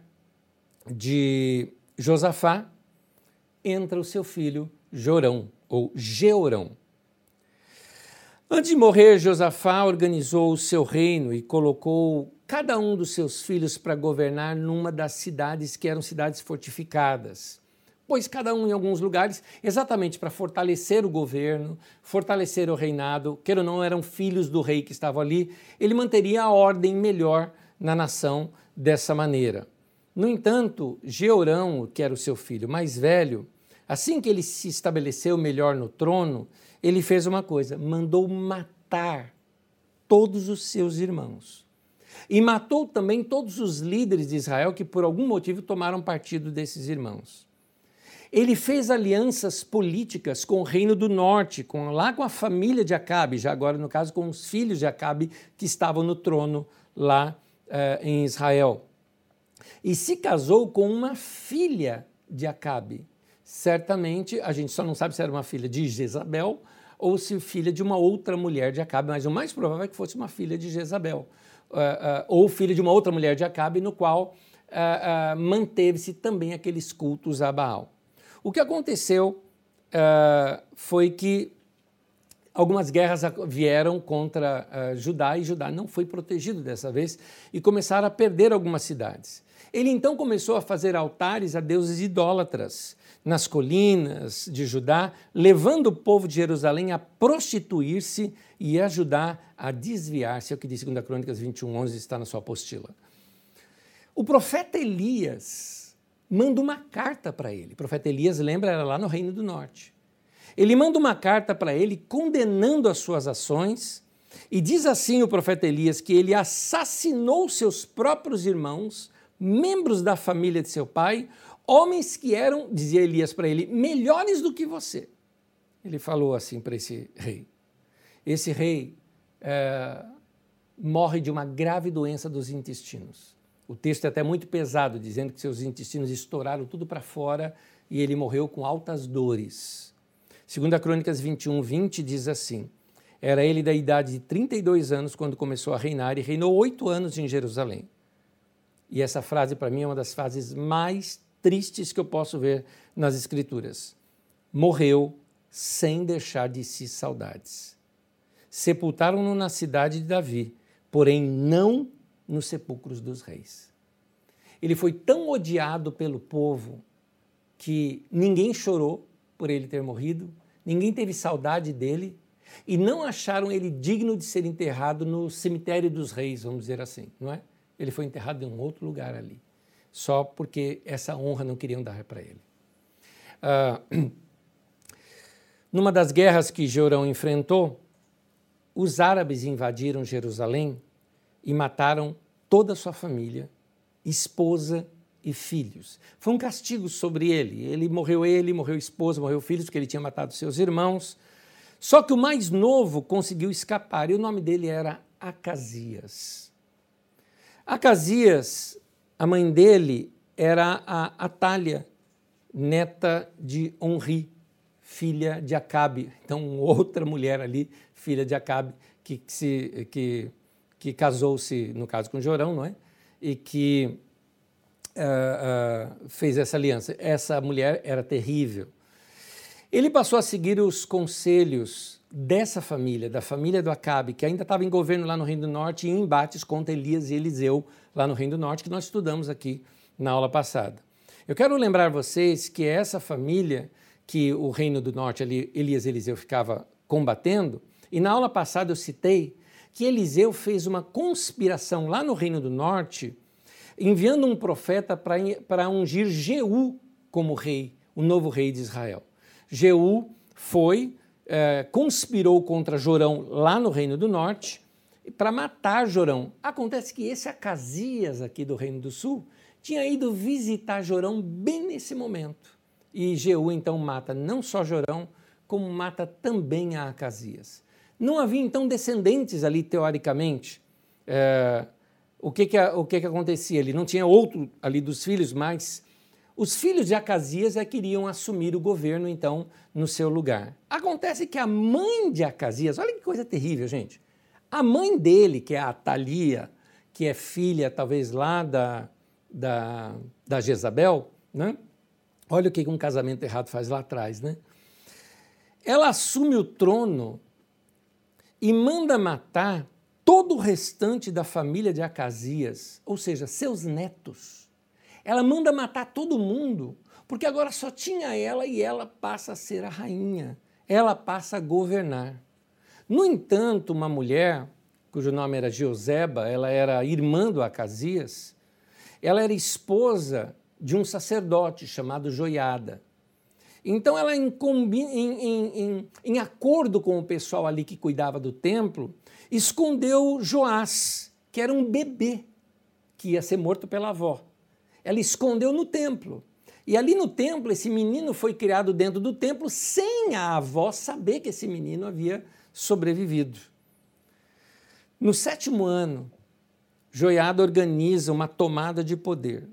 de Josafá, entra o seu filho Jorão, ou Georão. Antes de morrer, Josafá organizou o seu reino e colocou cada um dos seus filhos para governar numa das cidades que eram cidades fortificadas. Pois cada um em alguns lugares, exatamente para fortalecer o governo, fortalecer o reinado, quer ou não, eram filhos do rei que estavam ali, ele manteria a ordem melhor na nação dessa maneira. No entanto, Georão, que era o seu filho mais velho, assim que ele se estabeleceu melhor no trono, ele fez uma coisa: mandou matar todos os seus irmãos. E matou também todos os líderes de Israel que, por algum motivo, tomaram partido desses irmãos. Ele fez alianças políticas com o reino do norte, com, lá com a família de Acabe, já agora, no caso, com os filhos de Acabe que estavam no trono lá eh, em Israel e se casou com uma filha de Acabe. Certamente, a gente só não sabe se era uma filha de Jezabel ou se filha de uma outra mulher de Acabe, mas o mais provável é que fosse uma filha de Jezabel, uh, uh, ou filha de uma outra mulher de Acabe, no qual uh, manteve-se também aqueles cultos a Baal. O que aconteceu foi que algumas guerras vieram contra Judá e Judá não foi protegido dessa vez e começaram a perder algumas cidades. Ele então começou a fazer altares a deuses idólatras nas colinas de Judá, levando o povo de Jerusalém a prostituir-se e ajudar a desviar-se, é o que diz 2 Crônicas 21, 11, está na sua apostila. O profeta Elias manda uma carta para ele. O profeta Elias, lembra, era lá no Reino do Norte. Ele manda uma carta para ele condenando as suas ações e diz assim o profeta Elias que ele assassinou seus próprios irmãos membros da família de seu pai, homens que eram, dizia Elias para ele, melhores do que você. Ele falou assim para esse rei. Esse rei é, morre de uma grave doença dos intestinos. O texto é até muito pesado, dizendo que seus intestinos estouraram tudo para fora e ele morreu com altas dores. Segundo a Crônicas 21, 20 diz assim, era ele da idade de 32 anos quando começou a reinar e reinou oito anos em Jerusalém. E essa frase, para mim, é uma das frases mais tristes que eu posso ver nas Escrituras. Morreu sem deixar de si saudades. Sepultaram-no na cidade de Davi, porém não nos sepulcros dos reis. Ele foi tão odiado pelo povo que ninguém chorou por ele ter morrido, ninguém teve saudade dele e não acharam ele digno de ser enterrado no cemitério dos reis, vamos dizer assim, não é? Ele foi enterrado em um outro lugar ali, só porque essa honra não queriam dar para ele. Uh, numa das guerras que Jorão enfrentou, os árabes invadiram Jerusalém e mataram toda a sua família, esposa e filhos. Foi um castigo sobre ele. Ele morreu ele, morreu esposa, morreu filhos, porque ele tinha matado seus irmãos. Só que o mais novo conseguiu escapar e o nome dele era Acasias. Acasias, a mãe dele era a Atália, neta de Onri, filha de Acabe. Então, outra mulher ali, filha de Acabe, que, se, que, que casou-se, no caso, com Jorão, não é? E que uh, uh, fez essa aliança. Essa mulher era terrível. Ele passou a seguir os conselhos dessa família, da família do Acabe, que ainda estava em governo lá no Reino do Norte, em embates contra Elias e Eliseu, lá no Reino do Norte, que nós estudamos aqui na aula passada. Eu quero lembrar vocês que essa família que o Reino do Norte, ali, Elias e Eliseu ficava combatendo, e na aula passada eu citei que Eliseu fez uma conspiração lá no Reino do Norte, enviando um profeta para ungir Jeú como rei, o novo rei de Israel. Jeú foi, é, conspirou contra Jorão lá no Reino do Norte para matar Jorão. Acontece que esse Acasias aqui do Reino do Sul tinha ido visitar Jorão bem nesse momento. E Jeú então mata não só Jorão, como mata também a Acasias. Não havia então descendentes ali, teoricamente. É, o que que, o que que acontecia? Ele não tinha outro ali dos filhos, mas os filhos de Acasias é que queriam assumir o governo, então, no seu lugar. Acontece que a mãe de Acasias, olha que coisa terrível, gente. A mãe dele, que é a Atalia, que é filha, talvez, lá da, da, da Jezabel, né? Olha o que um casamento errado faz lá atrás, né? Ela assume o trono e manda matar todo o restante da família de Acasias, ou seja, seus netos. Ela manda matar todo mundo, porque agora só tinha ela e ela passa a ser a rainha. Ela passa a governar. No entanto, uma mulher, cujo nome era Joseba, ela era irmã do Acasias, ela era esposa de um sacerdote chamado Joiada. Então, ela, em, em, em, em, acordo com o pessoal ali que cuidava do templo, escondeu Joás, que era um bebê que ia ser morto pela avó ela escondeu no templo. E ali no templo, esse menino foi criado dentro do templo sem a avó saber que esse menino havia sobrevivido. No sétimo ano, Joiada organiza uma tomada de poder.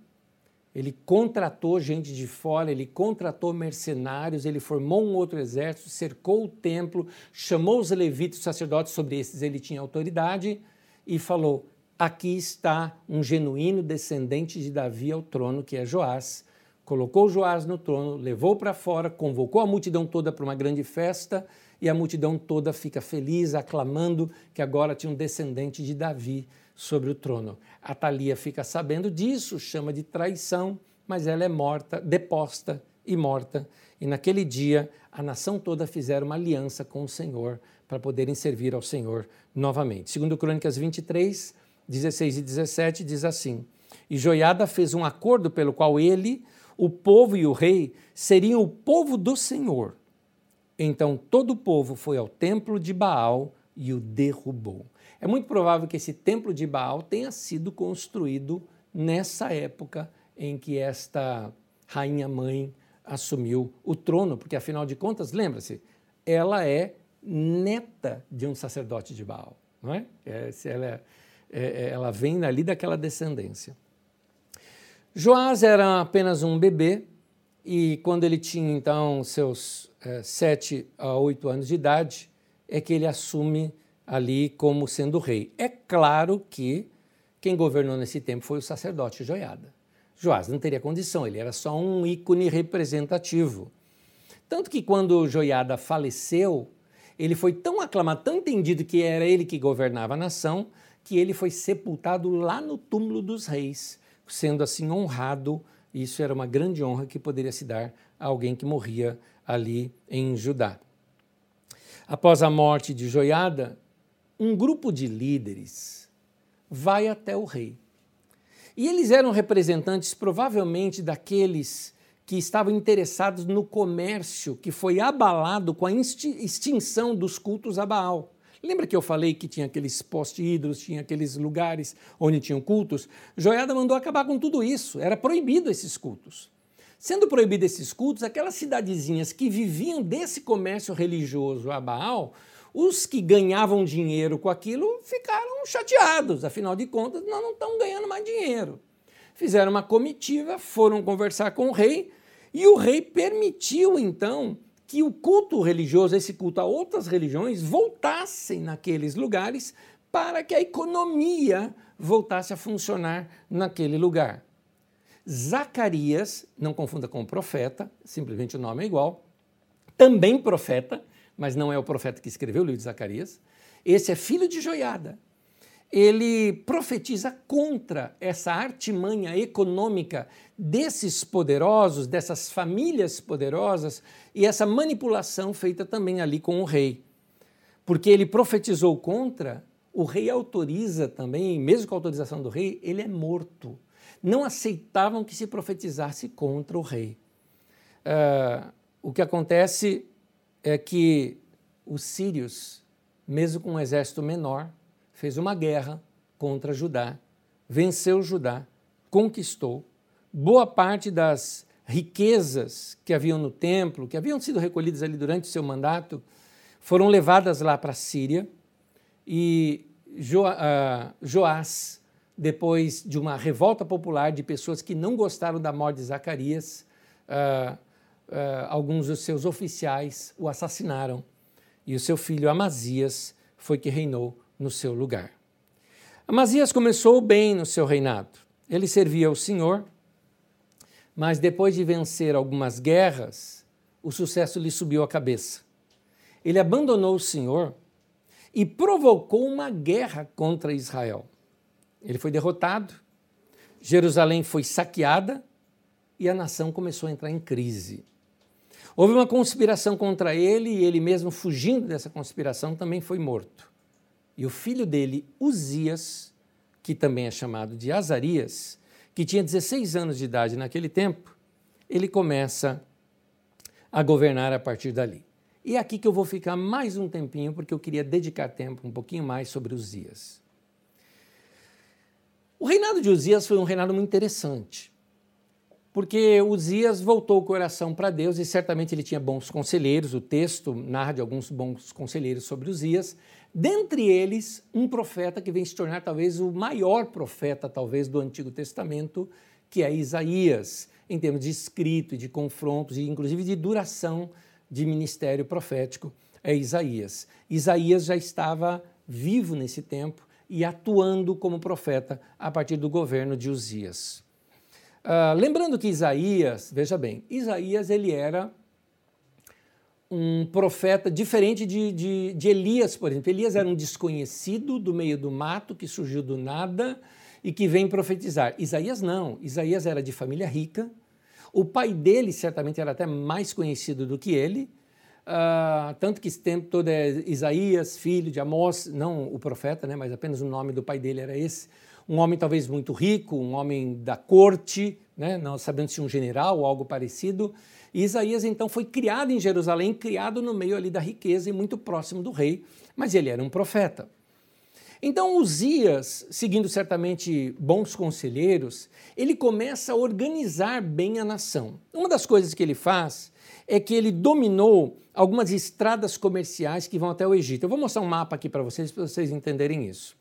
Ele contratou gente de fora, ele contratou mercenários, ele formou um outro exército, cercou o templo, chamou os levitas, os sacerdotes, sobre esses ele tinha autoridade, e falou: aqui está um genuíno descendente de Davi ao trono, que é Joás. Colocou Joás no trono, levou para fora, convocou a multidão toda para uma grande festa e a multidão toda fica feliz, aclamando que agora tinha um descendente de Davi sobre o trono. A Thalia fica sabendo disso, chama de traição, mas ela é morta, deposta e morta. E naquele dia a nação toda fizeram uma aliança com o Senhor para poderem servir ao Senhor novamente. Segundo Crônicas 23, 16 e 17 diz assim: E Joiada fez um acordo pelo qual ele, o povo e o rei seriam o povo do Senhor. Então todo o povo foi ao templo de Baal e o derrubou. É muito provável que esse templo de Baal tenha sido construído nessa época em que esta rainha mãe assumiu o trono, porque afinal de contas, lembra-se, ela é neta de um sacerdote de Baal, não é? é ela é é, é, ela vem ali daquela descendência. Joás era apenas um bebê e quando ele tinha então seus é, sete a oito anos de idade, é que ele assume ali como sendo rei. É claro que quem governou nesse tempo foi o sacerdote Joiada. Joás não teria condição, ele era só um ícone representativo. Tanto que quando Joiada faleceu, ele foi tão aclamado, tão entendido que era ele que governava a nação, que ele foi sepultado lá no túmulo dos reis, sendo assim honrado. Isso era uma grande honra que poderia se dar a alguém que morria ali em Judá. Após a morte de Joiada, um grupo de líderes vai até o rei. E eles eram representantes provavelmente daqueles que estavam interessados no comércio que foi abalado com a extinção dos cultos a Baal. Lembra que eu falei que tinha aqueles postes tinha aqueles lugares onde tinham cultos? Joiada mandou acabar com tudo isso, era proibido esses cultos. Sendo proibidos esses cultos, aquelas cidadezinhas que viviam desse comércio religioso a Baal, os que ganhavam dinheiro com aquilo ficaram chateados, afinal de contas, nós não estamos ganhando mais dinheiro. Fizeram uma comitiva, foram conversar com o rei E o rei permitiu, então, que o culto religioso, esse culto a outras religiões, voltassem naqueles lugares para que a economia voltasse a funcionar naquele lugar. Zacarias, não confunda com profeta, simplesmente o nome é igual, também profeta, mas não é o profeta que escreveu o livro de Zacarias. Esse é filho de Joiada. Ele profetiza contra essa artimanha econômica desses poderosos, dessas famílias poderosas e essa manipulação feita também ali com o rei. Porque ele profetizou contra, o rei autoriza também, mesmo com a autorização do rei, ele é morto. Não aceitavam que se profetizasse contra o rei. Uh, o que acontece é que os sírios, mesmo com um exército menor, fez uma guerra contra Judá, venceu Judá, conquistou boa parte das riquezas que haviam no templo, que haviam sido recolhidas ali durante o seu mandato, foram levadas lá para a Síria. E jo, uh, Joás, depois de uma revolta popular de pessoas que não gostaram da morte de Zacarias, uh, uh, alguns dos seus oficiais o assassinaram. E o seu filho Amazias foi que reinou no seu lugar. Amazias começou bem no seu reinado. Ele servia ao Senhor, mas depois de vencer algumas guerras, o sucesso lhe subiu à cabeça. Ele abandonou o Senhor e provocou uma guerra contra Israel. Ele foi derrotado, Jerusalém foi saqueada e a nação começou a entrar em crise. Houve uma conspiração contra ele e ele mesmo, fugindo dessa conspiração, também foi morto. E o filho dele, Uzias, que também é chamado de Azarias, que tinha 16 anos de idade naquele tempo, ele começa a governar a partir dali. E é aqui que eu vou ficar mais um tempinho, porque eu queria dedicar tempo um pouquinho mais sobre Uzias. O reinado de Uzias foi um reinado muito interessante porque Uzias voltou o coração para Deus e certamente ele tinha bons conselheiros. O texto narra de alguns bons conselheiros sobre Uzias, dentre eles um profeta que vem se tornar talvez o maior profeta talvez do Antigo Testamento, que é Isaías, em termos de escrito e de confrontos e inclusive de duração de ministério profético, é Isaías. Isaías já estava vivo nesse tempo e atuando como profeta a partir do governo de Uzias. Uh, lembrando que Isaías, veja bem, Isaías ele era um profeta diferente de, de, de, Elias, por exemplo. Elias era um desconhecido do meio do mato que surgiu do nada e que vem profetizar. Isaías não. Isaías era de família rica. O pai dele certamente era até mais conhecido do que ele. Uh, tanto que esse tempo todo é Isaías, filho de Amós, não o profeta, né, mas apenas o nome do pai dele era esse um homem talvez muito rico, um homem da corte, né? não sabendo se um general ou algo parecido. E Isaías então foi criado em Jerusalém, criado no meio ali da riqueza e muito próximo do rei, mas ele era um profeta. Então Uzias, seguindo certamente bons conselheiros, ele começa a organizar bem a nação. Uma das coisas que ele faz é que ele dominou algumas estradas comerciais que vão até o Egito. Eu vou mostrar um mapa aqui para vocês, para vocês entenderem isso.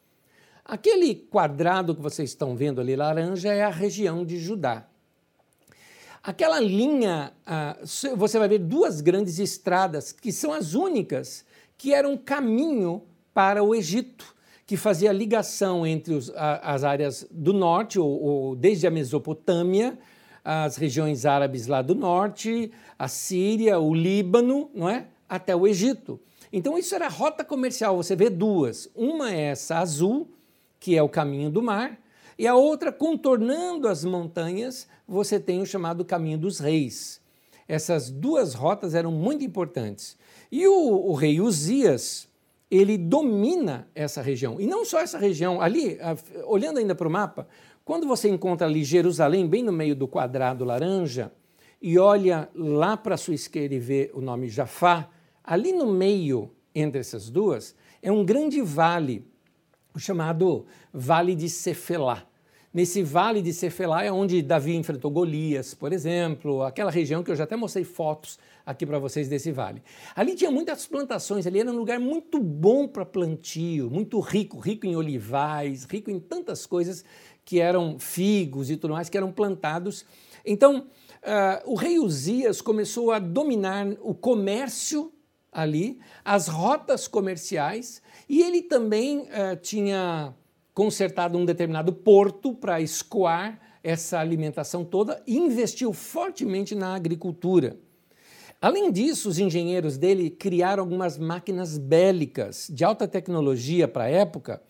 Aquele quadrado que vocês estão vendo ali, laranja, é a região de Judá. Aquela linha, uh, você vai ver duas grandes estradas, que são as únicas que eram caminho para o Egito, que fazia ligação entre as áreas do norte, ou desde a Mesopotâmia, as regiões árabes lá do norte, a Síria, o Líbano, não é? até o Egito. Então isso era rota comercial, você vê duas. Uma é essa azul, que é o caminho do mar, e a outra, contornando as montanhas, você tem o chamado caminho dos reis. Essas duas rotas eram muito importantes. E o, o rei Uzias, ele domina essa região. E não só essa região, ali, olhando ainda para o mapa, quando você encontra ali Jerusalém, bem no meio do quadrado laranja, e olha lá para a sua esquerda e vê o nome Jafá, ali no meio entre essas duas, é um grande vale o chamado Vale de Cefelá. Nesse Vale de Cefelá é onde Davi enfrentou Golias, por exemplo, aquela região que eu já até mostrei fotos aqui para vocês desse vale. Ali tinha muitas plantações, ali era um lugar muito bom para plantio, muito rico, rico em olivais, rico em tantas coisas que eram figos e tudo mais que eram plantados. Então, uh, o rei Uzias começou a dominar o comércio ali, as rotas comerciais, e ele também uh, tinha consertado um determinado porto para escoar essa alimentação toda e investiu fortemente na agricultura. Além disso, os engenheiros dele criaram algumas máquinas bélicas de alta tecnologia para a época,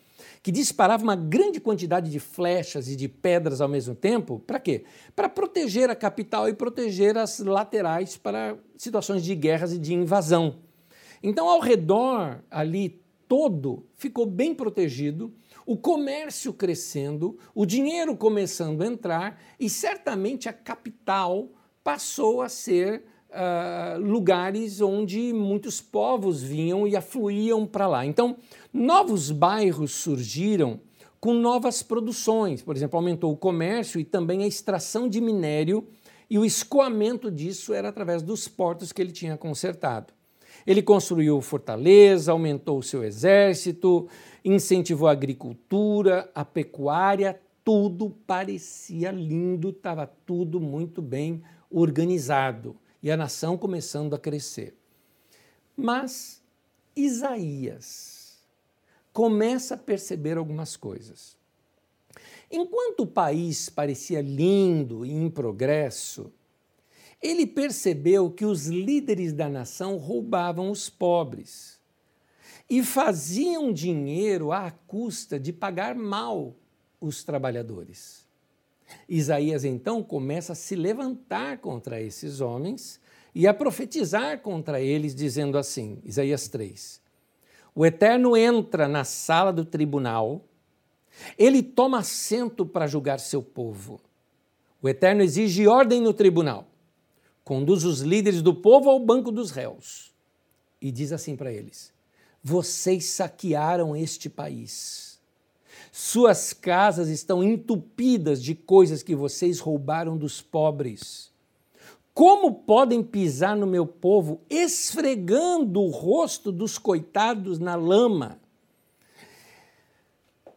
que disparavam uma grande quantidade de flechas e de pedras ao mesmo tempo. Para quê? Para proteger a capital e proteger as laterais para situações de guerras e de invasão. Então, ao redor ali todo ficou bem protegido, o comércio crescendo, o dinheiro começando a entrar e certamente a capital passou a ser uh, lugares onde muitos povos vinham e afluíam para lá. Então, novos bairros surgiram com novas produções. Por exemplo, aumentou o comércio e também a extração de minério, e o escoamento disso era através dos portos que ele tinha consertado. Ele construiu fortaleza, aumentou o seu exército, incentivou a agricultura, a pecuária, tudo parecia lindo, estava tudo muito bem organizado e a nação começando a crescer. Mas Isaías começa a perceber algumas coisas. Enquanto o país parecia lindo e em progresso, ele percebeu que os líderes da nação roubavam os pobres e faziam dinheiro à custa de pagar mal os trabalhadores. Isaías então começa a se levantar contra esses homens e a profetizar contra eles, dizendo assim: Isaías 3: O Eterno entra na sala do tribunal, ele toma assento para julgar seu povo. O Eterno exige ordem no tribunal, conduz os líderes do povo ao banco dos réus e diz assim para eles: Vocês saquearam este país suas casas estão entupidas de coisas que vocês roubaram dos pobres. Como podem pisar no meu povo, esfregando o rosto dos coitados na lama?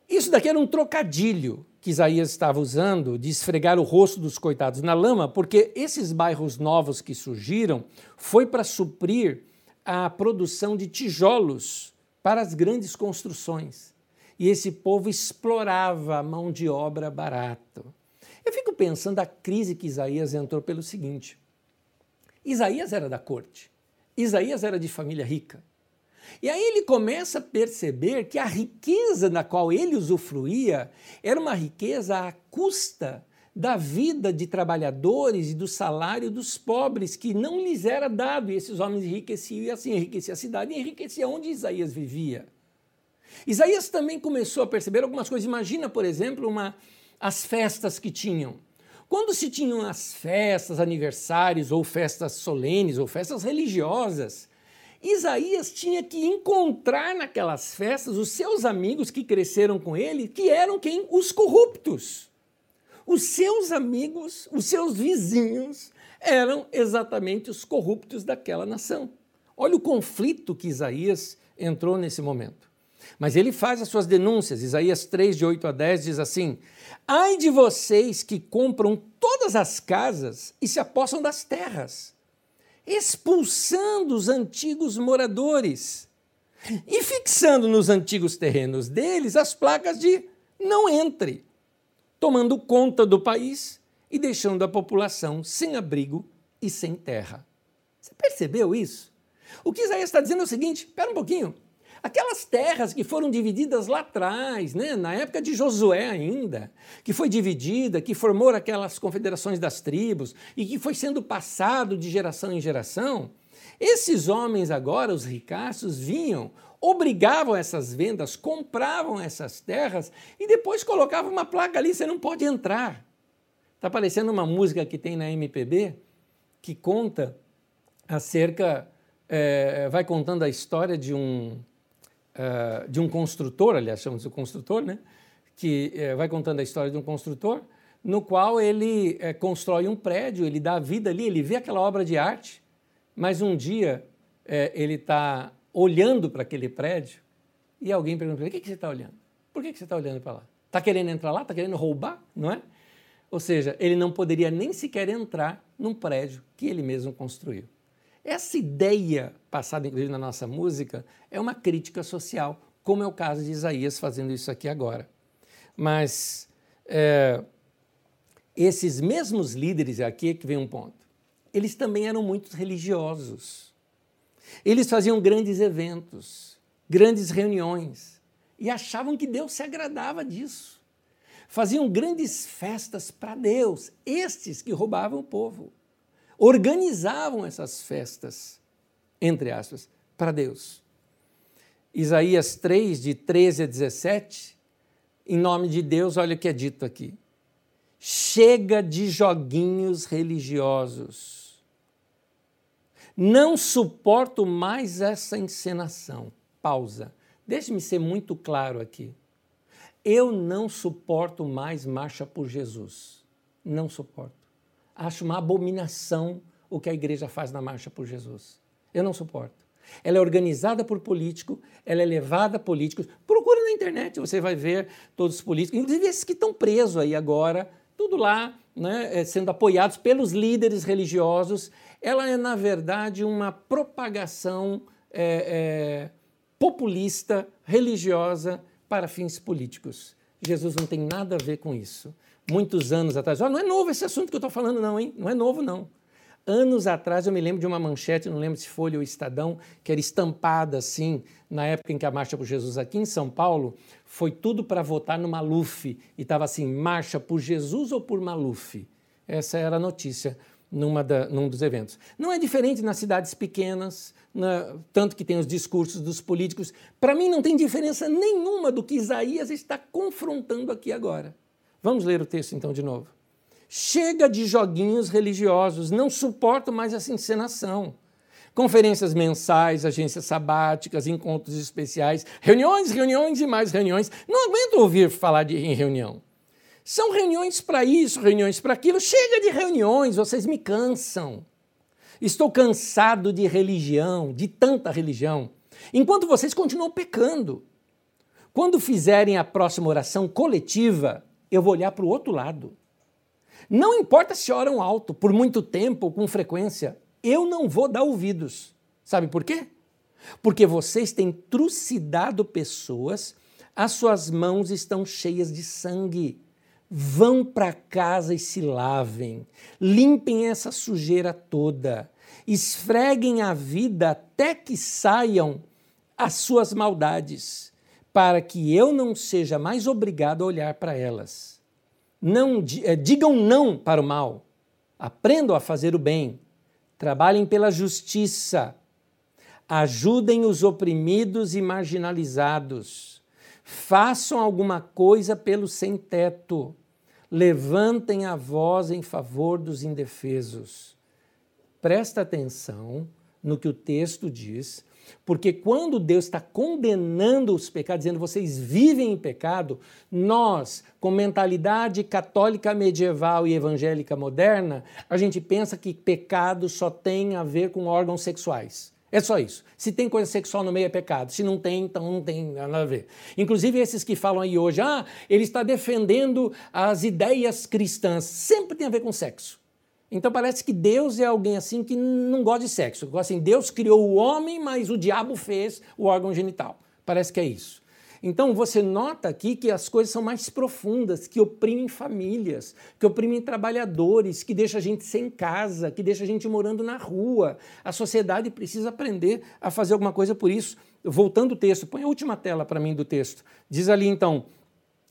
Isso daqui era um trocadilho que Isaías estava usando de esfregar o rosto dos coitados na lama, porque esses bairros novos que surgiram foi para suprir a produção de tijolos para as grandes construções e esse povo explorava a mão de obra barata. Eu fico pensando a crise que Isaías entrou pelo seguinte: Isaías era da corte, Isaías era de família rica. E aí ele começa a perceber que a riqueza na qual ele usufruía era uma riqueza à custa da vida de trabalhadores e do salário dos pobres, que não lhes era dado, e esses homens enriqueciam, e assim enriquecia a cidade e enriquecia onde Isaías vivia. Isaías também começou a perceber algumas coisas. Imagina, por exemplo, uma, as festas que tinham. Quando se tinham as festas, aniversários, ou festas solenes, ou festas religiosas, Isaías tinha que encontrar naquelas festas os seus amigos que cresceram com ele, que eram quem? Os corruptos. Os seus amigos, os seus vizinhos, eram exatamente os corruptos daquela nação. Olha o conflito que Isaías entrou nesse momento. Mas ele faz as suas denúncias. Isaías 3, de 8 a 10 diz assim: Ai de vocês que compram todas as casas e se apossam das terras, expulsando os antigos moradores e fixando nos antigos terrenos deles as placas de não entre, tomando conta do país e deixando a população sem abrigo e sem terra. Você percebeu isso? O que Isaías está dizendo é o seguinte: espera um pouquinho. Aquelas terras que foram divididas lá atrás, né, na época de Josué ainda, que foi dividida, que formou aquelas confederações das tribos e que foi sendo passado de geração em geração, esses homens agora, os ricaços, vinham, obrigavam essas vendas, compravam essas terras e depois colocavam uma placa ali, você não pode entrar. Está parecendo uma música que tem na MPB que conta acerca, é, vai contando a história de um, uh, de um construtor, aliás, chamamos de construtor, né? que uh, vai contando a história de um construtor, no qual ele uh, constrói um prédio, ele dá vida ali, ele vê aquela obra de arte, mas um dia ele está olhando para aquele prédio e alguém pergunta para ele, o que, que você está olhando? Por que, que você está olhando para lá? Está querendo entrar lá? Está querendo roubar? Não é? Ou seja, ele não poderia nem sequer entrar num prédio que ele mesmo construiu. Essa ideia, passada inclusive na nossa música, é uma crítica social, como é o caso de Isaías fazendo isso aqui agora. Mas é, esses mesmos líderes, aqui é que vem um ponto, eles também eram muito religiosos. Eles faziam grandes eventos, grandes reuniões, e achavam que Deus se agradava disso. Faziam grandes festas para Deus, estes que roubavam o povo. Organizavam essas festas, entre aspas, para Deus. Isaías 3, de 13 a 17, em nome de Deus, olha o que é dito aqui. Chega de joguinhos religiosos. Não suporto mais essa encenação. Pausa. Deixe-me ser muito claro aqui. Eu não suporto mais marcha por Jesus. Não suporto. Acho uma abominação o que a igreja faz na marcha por Jesus. Eu não suporto. Ela é organizada por político, ela é levada a políticos. Procura na internet, você vai ver todos os políticos, inclusive esses que estão presos aí agora, tudo lá, né, eh, sendo apoiados pelos líderes religiosos. Ela é, na verdade, uma propagação é, é, populista, religiosa, para fins políticos. Jesus não tem nada a ver com isso. Muitos anos atrás, oh, não é novo esse assunto que eu estou falando, não, hein? Não é novo, não. Anos atrás eu me lembro de uma manchete, não lembro se Folha ou Estadão, que era estampada assim, na época em que a Marcha por Jesus aqui em São Paulo, foi tudo para votar no Maluf. E estava assim, Marcha por Jesus ou por Maluf? Essa era a notícia numa da, num dos eventos. Não é diferente nas cidades pequenas, na, tanto que tem os discursos dos políticos. Para mim não tem diferença nenhuma do que Isaías está confrontando aqui agora. Vamos ler o texto então de novo. Chega de joguinhos religiosos, não suporto mais essa encenação. Conferências mensais, agências sabáticas, encontros especiais, reuniões, reuniões e mais reuniões. Não aguento ouvir falar de, em reunião. São reuniões para isso, reuniões para aquilo. Chega de reuniões, vocês me cansam. Estou cansado de religião, de tanta religião. Enquanto vocês continuam pecando. Quando fizerem a próxima oração coletiva, eu vou olhar para o outro lado. Não importa se oram alto, por muito tempo com frequência, eu não vou dar ouvidos. Sabe por quê? Porque vocês têm trucidado pessoas, as suas mãos estão cheias de sangue. Vão para casa e se lavem, limpem essa sujeira toda, esfreguem a vida até que saiam as suas maldades, para que eu não seja mais obrigado a olhar para elas. Não é, digam não para o mal, aprendam a fazer o bem, trabalhem pela justiça, ajudem os oprimidos e marginalizados, façam alguma coisa pelo sem-teto, levantem a voz em favor dos indefesos. Presta atenção no que o texto diz, porque quando Deus está condenando os pecados, dizendo vocês vivem em pecado, nós, com mentalidade católica medieval e evangélica moderna, a gente pensa que pecado só tem a ver com órgãos sexuais. É só isso. Se tem coisa sexual no meio é pecado. Se não tem, então não tem nada a ver. Inclusive esses que falam aí hoje, ah, ele está defendendo as ideias cristãs. Sempre tem a ver com sexo. Então parece que Deus é alguém assim que não gosta de sexo. Assim, Deus criou o homem, mas o diabo fez o órgão genital. Parece que é isso. Então você nota aqui que as coisas são mais profundas, que oprimem famílias, que oprimem trabalhadores, que deixa a gente sem casa, que deixa a gente morando na rua. A sociedade precisa aprender a fazer alguma coisa por isso. Voltando o texto, põe a última tela para mim do texto. Diz ali então: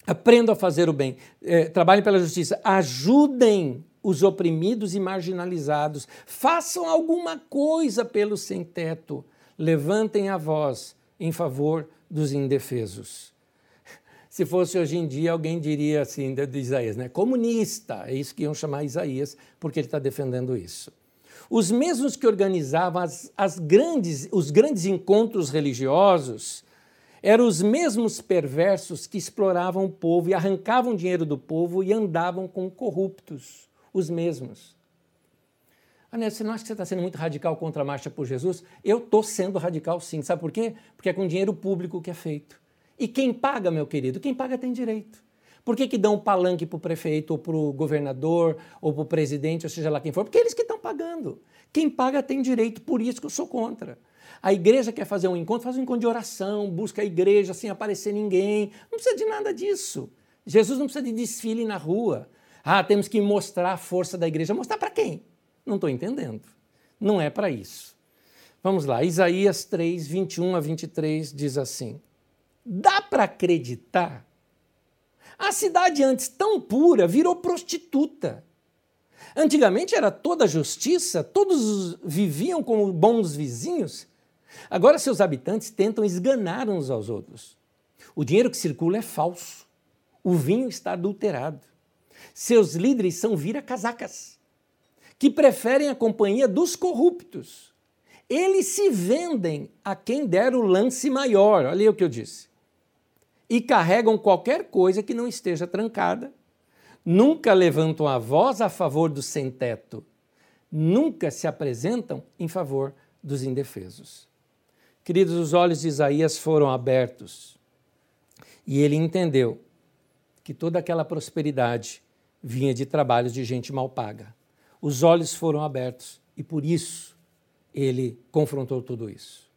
aprendam a fazer o bem, é, trabalhem pela justiça, ajudem os oprimidos e marginalizados. Façam alguma coisa pelo sem-teto. Levantem a voz em favor dos indefesos. Se fosse hoje em dia, alguém diria assim de Isaías, né? Comunista, é isso que iam chamar Isaías, porque ele está defendendo isso. Os mesmos que organizavam as, as grandes, os grandes encontros religiosos eram os mesmos perversos que exploravam o povo e arrancavam dinheiro do povo e andavam com corruptos os mesmos. Anel, você não acha que você está sendo muito radical contra a marcha por Jesus? Eu estou sendo radical sim. Sabe por quê? Porque é com dinheiro público que é feito. E quem paga, meu querido? Quem paga tem direito. Por que, que dão o palanque para o prefeito, ou para o governador, ou para o presidente, ou seja lá quem for? Porque eles que estão pagando. Quem paga tem direito, por isso que eu sou contra. A igreja quer fazer um encontro, faz um encontro de oração, busca a igreja sem aparecer ninguém. Não precisa de nada disso. Jesus não precisa de desfile na rua. Ah, temos que mostrar a força da igreja. Mostrar para quem? Não estou entendendo. Não é para isso. Vamos lá, Isaías 3, 21 a 23 diz assim: Dá para acreditar? A cidade antes tão pura virou prostituta. Antigamente era toda justiça, todos viviam como bons vizinhos. Agora seus habitantes tentam esganar uns aos outros. O dinheiro que circula é falso. O vinho está adulterado. Seus líderes são vira-casacas, que preferem a companhia dos corruptos. Eles se vendem a quem der o lance maior. Olha aí o que eu disse. E carregam qualquer coisa que não esteja trancada. Nunca levantam a voz a favor do sem-teto. Nunca se apresentam em favor dos indefesos. Queridos, os olhos de Isaías foram abertos e ele entendeu que toda aquela prosperidade vinha de trabalhos de gente mal paga. Os olhos foram abertos e por isso ele confrontou tudo isso.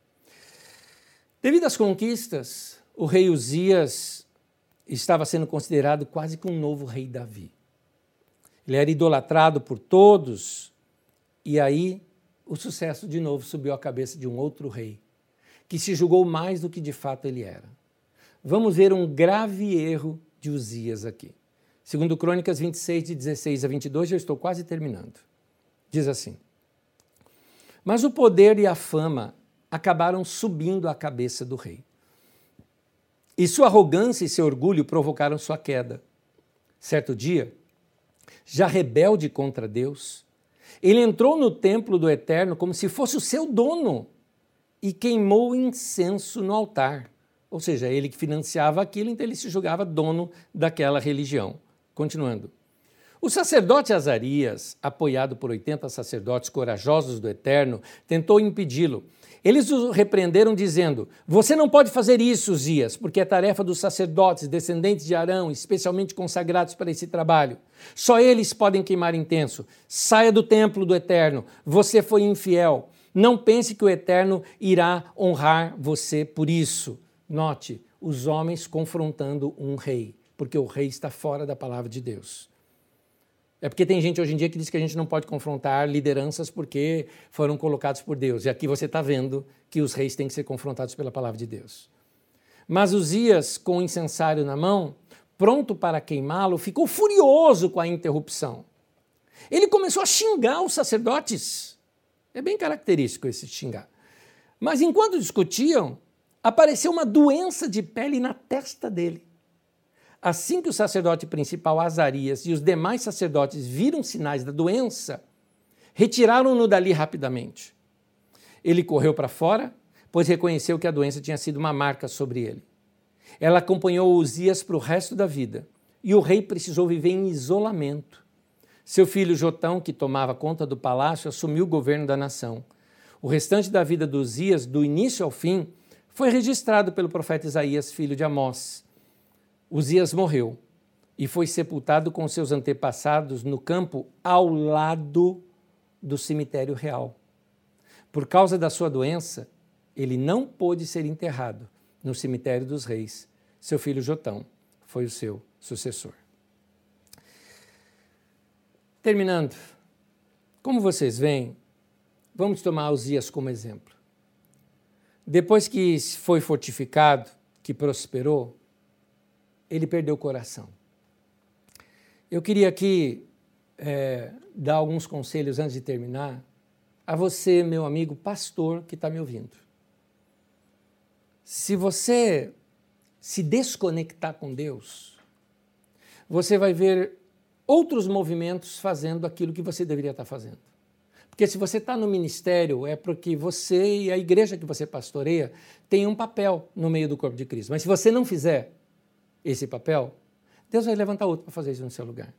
Devido às conquistas, o rei Uzias estava sendo considerado quase que um novo rei Davi. Ele era idolatrado por todos e aí o sucesso de novo subiu à cabeça de um outro rei, que se julgou mais do que de fato ele era. Vamos ver um grave erro de Uzias aqui. Segundo Crônicas 26, de 16 a 22, já estou quase terminando. Diz assim: Mas o poder e a fama acabaram subindo à cabeça do rei. E sua arrogância e seu orgulho provocaram sua queda. Certo dia, já rebelde contra Deus, ele entrou no templo do Eterno como se fosse o seu dono e queimou incenso no altar. Ou seja, ele que financiava aquilo, então ele se julgava dono daquela religião. Continuando. O sacerdote Azarias, apoiado por 80 sacerdotes corajosos do Eterno, tentou impedi-lo. Eles o repreenderam, dizendo: Você não pode fazer isso, Zias, porque é tarefa dos sacerdotes, descendentes de Arão, especialmente consagrados para esse trabalho. Só eles podem queimar intenso. Saia do templo do Eterno. Você foi infiel. Não pense que o Eterno irá honrar você por isso. Note, os homens confrontando um rei, porque o rei está fora da palavra de Deus. É porque tem gente hoje em dia que diz que a gente não pode confrontar lideranças porque foram colocados por Deus. E aqui você está vendo que os reis têm que ser confrontados pela palavra de Deus. Mas Uzias, com o incensário na mão, pronto para queimá-lo, ficou furioso com a interrupção. Ele começou a xingar os sacerdotes. É bem característico esse xingar. Mas enquanto discutiam, apareceu uma doença de pele na testa dele. Assim que o sacerdote principal Azarias e os demais sacerdotes viram sinais da doença, retiraram-no dali rapidamente. Ele correu para fora, pois reconheceu que a doença tinha sido uma marca sobre ele. Ela acompanhou Uzias para o resto da vida, e o rei precisou viver em isolamento. Seu filho Jotão, que tomava conta do palácio, assumiu o governo da nação. O restante da vida de Uzias, do início ao fim, foi registrado pelo profeta Isaías, filho de Amós. Uzias morreu e foi sepultado com seus antepassados no campo ao lado do cemitério real. Por causa da sua doença, ele não pôde ser enterrado no cemitério dos reis. Seu filho Jotão foi o seu sucessor. Terminando, como vocês veem, vamos tomar Uzias como exemplo. Depois que foi fortificado, que prosperou, ele perdeu o coração. Eu queria aqui é, dar alguns conselhos antes de terminar a você, meu amigo pastor que está me ouvindo. Se você se desconectar com Deus, você vai ver outros movimentos fazendo aquilo que você deveria estar tá fazendo. Porque se você está no ministério, é porque você e a igreja que você pastoreia tem um papel no meio do corpo de Cristo. Mas se você não fizer, esse papel, Deus vai levantar outro para fazer isso no seu lugar.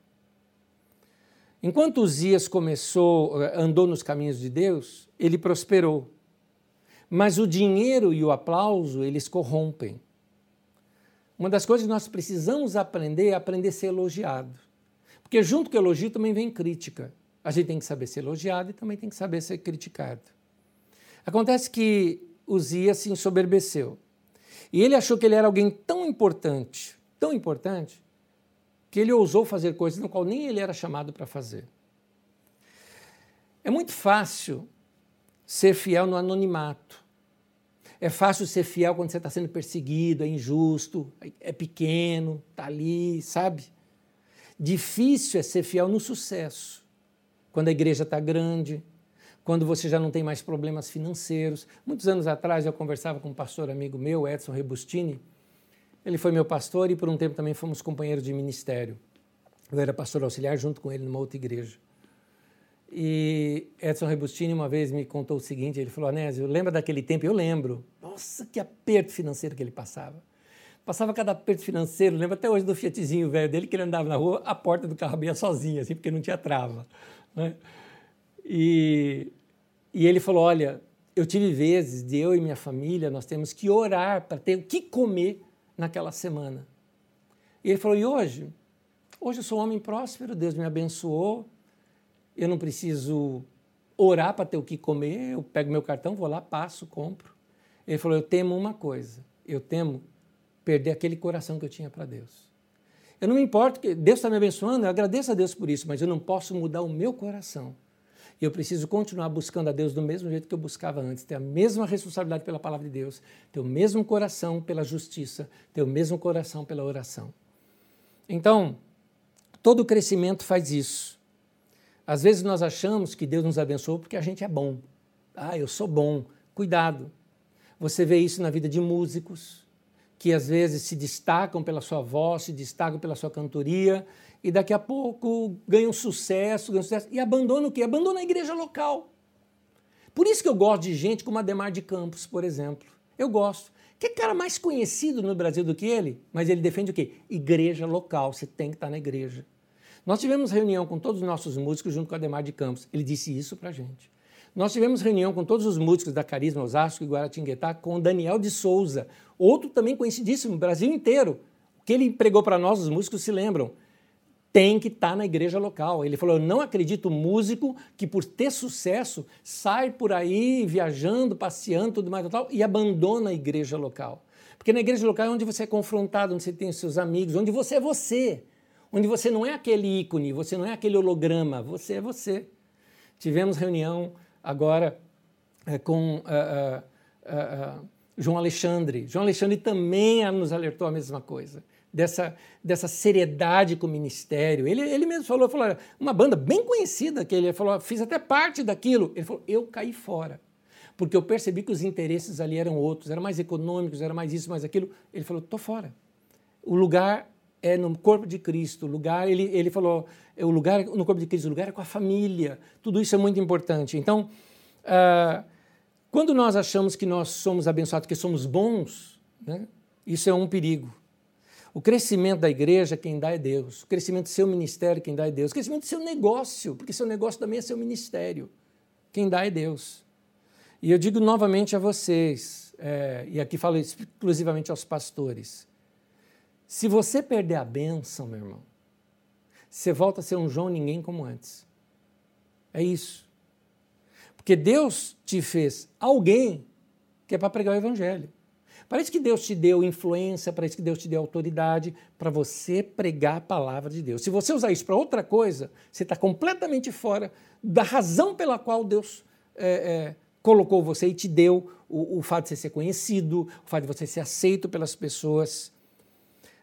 Enquanto Uzias começou, eh, andou nos caminhos de Deus, ele prosperou. Mas o dinheiro e o aplauso, eles corrompem. uma das coisas que nós precisamos aprender é aprender a ser elogiado. Porque junto com o elogio também vem crítica. A gente tem que saber ser elogiado e também tem que saber ser criticado. Acontece que Uzias se ensoberbeceu. E ele achou que ele era alguém tão importante, tão importante, que ele ousou fazer coisas no qual nem ele era chamado para fazer. É muito fácil ser fiel no anonimato. É fácil ser fiel quando você está sendo perseguido, é injusto, é pequeno, está ali, sabe? Difícil é ser fiel no sucesso, quando a igreja está grande, quando você já não tem mais problemas financeiros. Muitos anos atrás eu conversava com um pastor amigo meu, Edson Rebustini. Ele foi meu pastor e por um tempo também fomos companheiros de ministério. Eu era pastor auxiliar junto com ele numa outra igreja. E Edson Rebustini uma vez me contou o seguinte, ele falou, Anésio, lembra daquele tempo? Eu lembro. Nossa, que aperto financeiro que ele passava. Passava cada aperto financeiro, lembro até hoje do Fiatzinho velho dele, que ele andava na rua, a porta do carro abria sozinha, assim, porque não tinha trava. Né? E, e ele falou, olha, eu tive vezes de eu e minha família, nós temos que orar para ter o que comer naquela semana. E ele falou, e hoje? Hoje eu sou um homem próspero, Deus me abençoou, eu não preciso orar para ter o que comer, eu pego meu cartão, vou lá, passo, compro. Ele falou: Eu temo uma coisa, eu temo perder aquele coração que eu tinha para Deus. Eu não me importo que Deus está me abençoando, eu agradeço a Deus por isso, mas eu não posso mudar o meu coração. E eu preciso continuar buscando a Deus do mesmo jeito que eu buscava antes, ter a mesma responsabilidade pela palavra de Deus, ter o mesmo coração pela justiça, ter o mesmo coração pela oração. Então, todo crescimento faz isso. Às vezes nós achamos que Deus nos abençoou porque a gente é bom. Ah, eu sou bom. Cuidado. Você vê isso na vida de músicos, que às vezes se destacam pela sua voz, se destacam pela sua cantoria, e daqui a pouco ganham sucesso, ganham sucesso, e abandonam o quê? Abandonam a igreja local. Por isso que eu gosto de gente como Ademar de Campos, por exemplo. Eu gosto. Que cara mais conhecido no Brasil do que ele? Mas ele defende o quê? Igreja local. Você tem que estar na igreja. Nós tivemos reunião com todos os nossos músicos junto com Ademar de Campos. Ele disse isso para a gente. Nós tivemos reunião com todos os músicos da Carisma Osasco e Guaratinguetá com o Daniel de Souza, outro também conhecidíssimo, Brasil inteiro. O que ele pregou para nós, os músicos se lembram. Tem que estar tá na igreja local. Ele falou: Eu não acredito músico que, por ter sucesso, sai por aí viajando, passeando, tudo mais tal, e abandona a igreja local. Porque na igreja local é onde você é confrontado, onde você tem os seus amigos, onde você é você onde você não é aquele ícone, você não é aquele holograma, você é você. Tivemos reunião agora é, com uh, uh, uh, João Alexandre. João Alexandre também nos alertou a mesma coisa, dessa, dessa seriedade com o ministério. Ele, ele mesmo falou, falou, uma banda bem conhecida, que ele falou, fiz até parte daquilo. Ele falou, eu caí fora porque eu percebi que os interesses ali eram outros, eram mais econômicos, era mais isso, mais aquilo. Ele falou: estou fora. O lugar é no corpo de Cristo, lugar, ele, ele falou, é o lugar no corpo de Cristo, o lugar é com a família, tudo isso é muito importante. Então, uh, quando nós achamos que nós somos abençoados, que somos bons, né, isso é um perigo. O crescimento da igreja, quem dá é Deus. O crescimento do seu ministério, quem dá é Deus. O crescimento do seu negócio, porque seu negócio também é seu ministério. Quem dá é Deus. E eu digo novamente a vocês, é, e aqui falo exclusivamente aos pastores, se você perder a bênção, meu irmão, você volta a ser um João ninguém como antes. É isso. Porque Deus te fez alguém que é para pregar o Evangelho. Parece que Deus te deu influência, parece que Deus te deu autoridade para você pregar a palavra de Deus. Se você usar isso para outra coisa, você está completamente fora da razão pela qual Deus é, é, colocou você e te deu o, o fato de você ser conhecido, o fato de você ser aceito pelas pessoas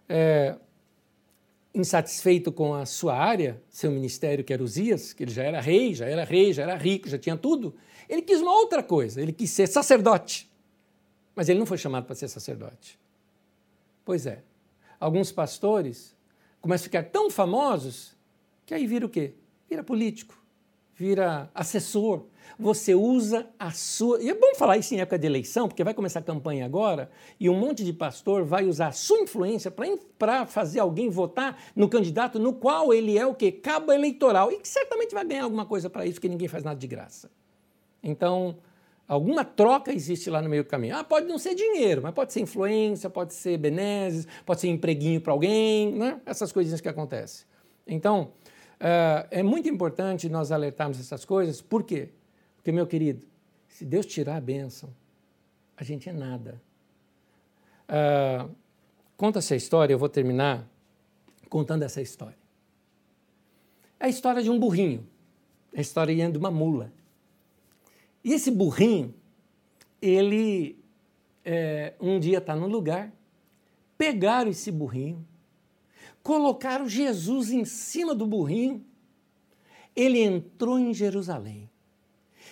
é, insatisfeito com a sua área, seu ministério, que era Uzias, que ele já era rei, já era rei, já era rico, já tinha tudo, ele quis uma outra coisa, ele quis ser sacerdote. Mas ele não foi chamado para ser sacerdote. Pois é. Alguns pastores começam a ficar tão famosos que aí vira o quê? Vira político, vira assessor, você usa a sua. E é bom falar isso em época de eleição, porque vai começar a campanha agora e um monte de pastor vai usar a sua influência para fazer alguém votar no candidato no qual ele é o quê? Cabo eleitoral. E que certamente vai ganhar alguma coisa para isso, porque ninguém faz nada de graça. Então, Alguma troca existe lá no meio do caminho. Ah, pode não ser dinheiro, mas pode ser influência, pode ser benesses, pode ser empreguinho para alguém, né? essas coisinhas que acontecem. Então, uh, é muito importante nós alertarmos essas coisas. Por quê? Porque, meu querido, se Deus tirar a bênção, a gente é nada. Uh, conta essa história, eu vou terminar contando essa história. É a história de um burrinho, é a história de uma mula. E esse burrinho, ele é, um dia está no lugar, pegaram esse burrinho, colocaram Jesus em cima do burrinho, ele entrou em Jerusalém.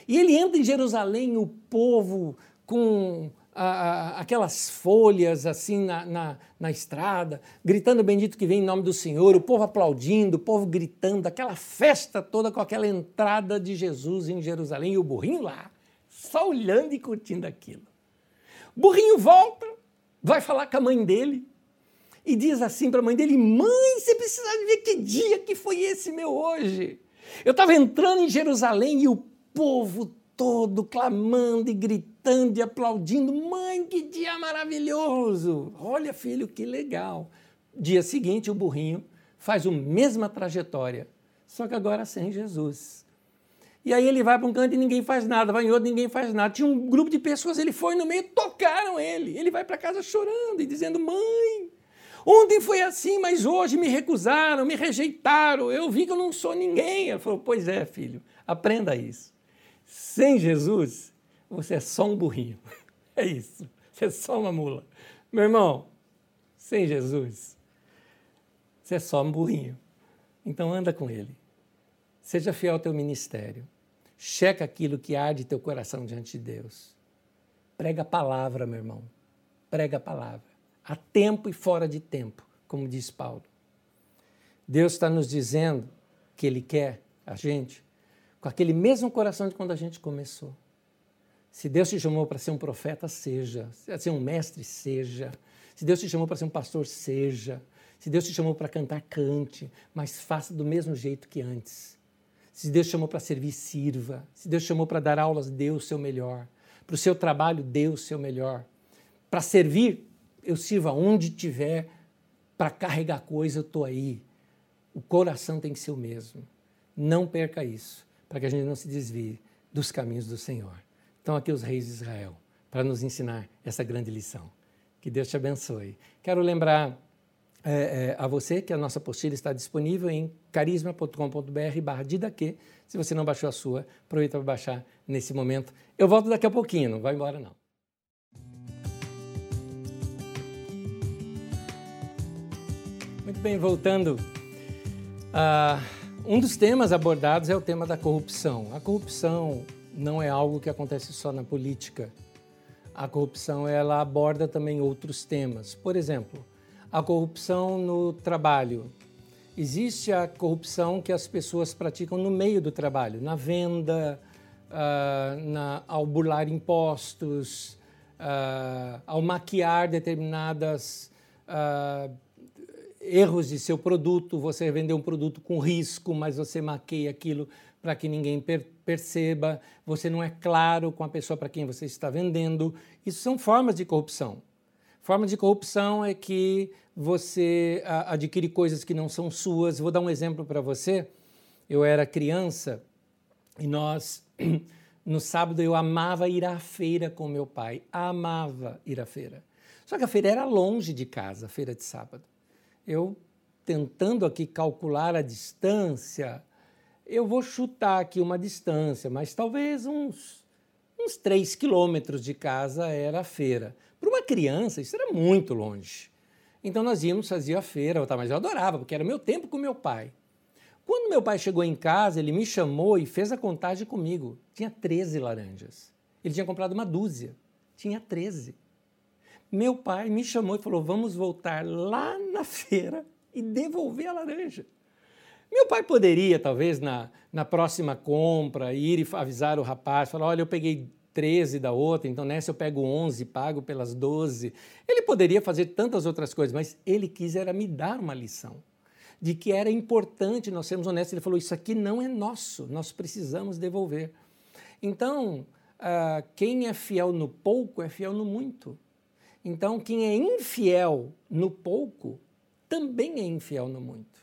E ele entra em Jerusalém, o povo com aquelas folhas assim na, na, na, estrada, gritando bendito que vem em nome do Senhor, o povo aplaudindo, o povo gritando, aquela festa toda com aquela entrada de Jesus em Jerusalém e o burrinho lá, só olhando e curtindo aquilo. Burrinho volta, vai falar com a mãe dele e diz assim para a mãe dele: Mãe, você precisa ver que dia que foi esse meu hoje. Eu estava entrando em Jerusalém e o povo todo clamando e gritando e aplaudindo. Mãe, que dia maravilhoso! Olha, filho, que legal. Dia seguinte, o burrinho faz a mesma trajetória, só que agora sem Jesus. E aí ele vai para um canto e ninguém faz nada, vai em outro ninguém faz nada. Tinha um grupo de pessoas, ele foi no meio, tocaram ele. Ele vai para casa chorando e dizendo: Mãe, ontem foi assim, mas hoje me recusaram, me rejeitaram, eu vi que eu não sou ninguém. Ele falou: Pois é, filho, aprenda isso. Sem Jesus, você é só um burrinho. É isso. Você é só uma mula. Meu irmão, sem Jesus, você é só um burrinho. Então anda com ele. Seja fiel ao teu ministério. Checa aquilo que arde teu coração diante de Deus. Prega a palavra, meu irmão. Prega a palavra. A tempo e fora de tempo, como diz Paulo. Deus está nos dizendo que Ele quer a gente com aquele mesmo coração de quando a gente começou. Se Deus te chamou para ser um profeta, seja. Se ser um mestre, seja. Se Deus te chamou para ser um pastor, seja. Se Deus te chamou para cantar, cante, mas faça do mesmo jeito que antes. Se Deus te chamou para servir, sirva. Se Deus te chamou para dar aulas, dê o seu melhor. Para o seu trabalho, dê o seu melhor. Para servir, eu sirvo aonde tiver. Para carregar coisa, eu estou aí. O coração tem que ser o mesmo. Não perca isso para que a gente não se desvie dos caminhos do Senhor. Então, aqui os reis de Israel, para nos ensinar essa grande lição. Que Deus te abençoe. Quero lembrar é, é, a você que a nossa apostila está disponível em carisma.com.br barra. Se você não baixou a sua, aproveita para baixar nesse momento. Eu volto daqui a pouquinho, não vai embora não. Muito bem, voltando. Uh, um dos temas abordados é o tema da corrupção. A corrupção não é algo que acontece só na política. A corrupção ela aborda também outros temas. Por exemplo, a corrupção no trabalho. Existe a corrupção que as pessoas praticam no meio do trabalho, na venda, uh, na, ao burlar impostos, uh, ao maquiar determinadas uh, erros de seu produto, você vendeu um produto com risco, mas você maqueia aquilo para que ninguém per perceba, você não é claro com a pessoa para quem você está vendendo. Isso são formas de corrupção. Forma de corrupção é que você adquire coisas que não são suas. Vou dar um exemplo para você. Eu era criança e nós, no sábado, eu amava ir à feira com meu pai. Amava ir à feira. Só que a feira era longe de casa, a feira de sábado eu tentando aqui calcular a distância, eu vou chutar aqui uma distância, mas talvez uns, uns 3 quilômetros de casa era a feira. Para uma criança, isso era muito longe. Então nós íamos fazer a feira, mas eu adorava, porque era meu tempo com meu pai. Quando meu pai chegou em casa, ele me chamou e fez a contagem comigo. Tinha 13 laranjas. Ele tinha comprado uma dúzia. Tinha 13 meu pai me chamou e falou: vamos voltar lá na feira e devolver a laranja. Meu pai poderia, talvez, na, na próxima compra, ir e avisar o rapaz, falar: olha, eu peguei 13 da outra, então nessa eu pego 11 pago pelas 12. Ele poderia fazer tantas outras coisas, mas ele quis era me dar uma lição de que era importante nós sermos honestos. Ele falou: Isso aqui não é nosso, nós precisamos devolver. Então, uh, quem é fiel no pouco é fiel no muito. Então, quem é infiel no pouco também é infiel no muito.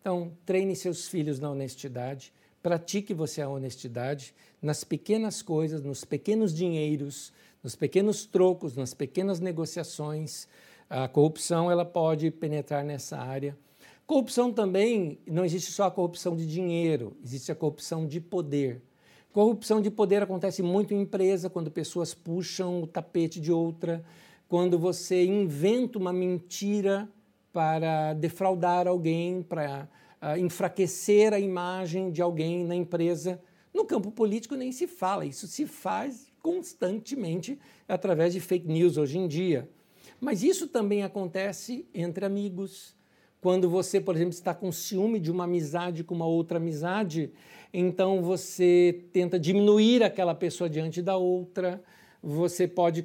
Então, treine seus filhos na honestidade, pratique você a honestidade nas pequenas coisas, nos pequenos dinheiros, nos pequenos trocos, nas pequenas negociações. A corrupção ela pode penetrar nessa área. Corrupção também, não existe só a corrupção de dinheiro, existe a corrupção de poder. Corrupção de poder acontece muito em empresa, quando pessoas puxam o tapete de outra, quando você inventa uma mentira para defraudar alguém, para uh, enfraquecer a imagem de alguém na empresa. No campo político nem se fala, isso se faz constantemente através de fake news hoje em dia. Mas isso também acontece entre amigos. Quando você, por exemplo, está com ciúme de uma amizade com uma outra amizade, então você tenta diminuir aquela pessoa diante da outra, você pode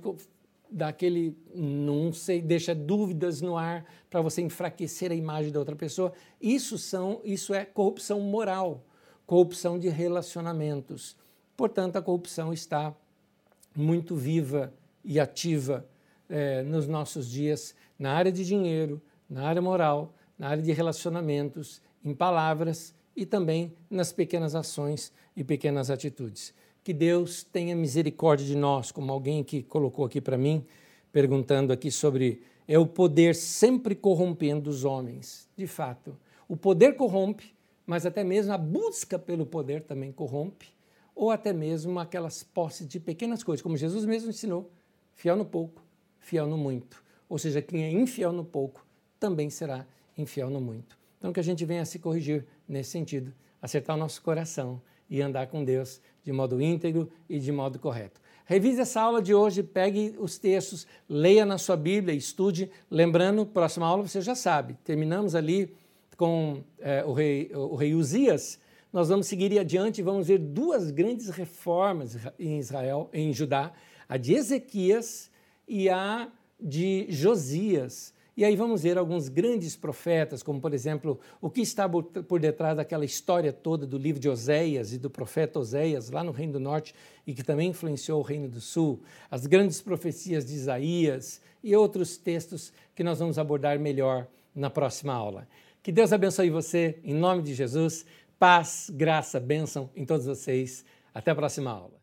dar aquele, não sei, deixa dúvidas no ar para você enfraquecer a imagem da outra pessoa. Isso são, isso é corrupção moral, corrupção de relacionamentos. Portanto, a corrupção está muito viva e ativa é, nos nossos dias na área de dinheiro, na área moral, na área de relacionamentos, em palavras e também nas pequenas ações e pequenas atitudes. Que Deus tenha misericórdia de nós, como alguém que colocou aqui para mim, perguntando aqui sobre é o poder sempre corrompendo os homens. De fato, o poder corrompe, mas até mesmo a busca pelo poder também corrompe, ou até mesmo aquelas posses de pequenas coisas, como Jesus mesmo ensinou: fiel no pouco, fiel no muito. Ou seja, quem é infiel no pouco também será infiel no muito. Então, que a gente venha a se corrigir nesse sentido, acertar o nosso coração e andar com Deus de modo íntegro e de modo correto. Revise essa aula de hoje, pegue os textos, leia na sua Bíblia, estude. Lembrando, próxima aula você já sabe, terminamos ali com é, o, rei, o rei Uzias. Nós vamos seguir adiante e vamos ver duas grandes reformas em Israel, em Judá, a de Ezequias e a de Josias. E aí vamos ver alguns grandes profetas, como por exemplo, o que está por detrás daquela história toda do livro de Oséias e do profeta Oséias, lá no Reino do Norte, e que também influenciou o Reino do Sul, as grandes profecias de Isaías e outros textos que nós vamos abordar melhor na próxima aula. Que Deus abençoe você, em nome de Jesus. Paz, graça, bênção em todos vocês. Até a próxima aula.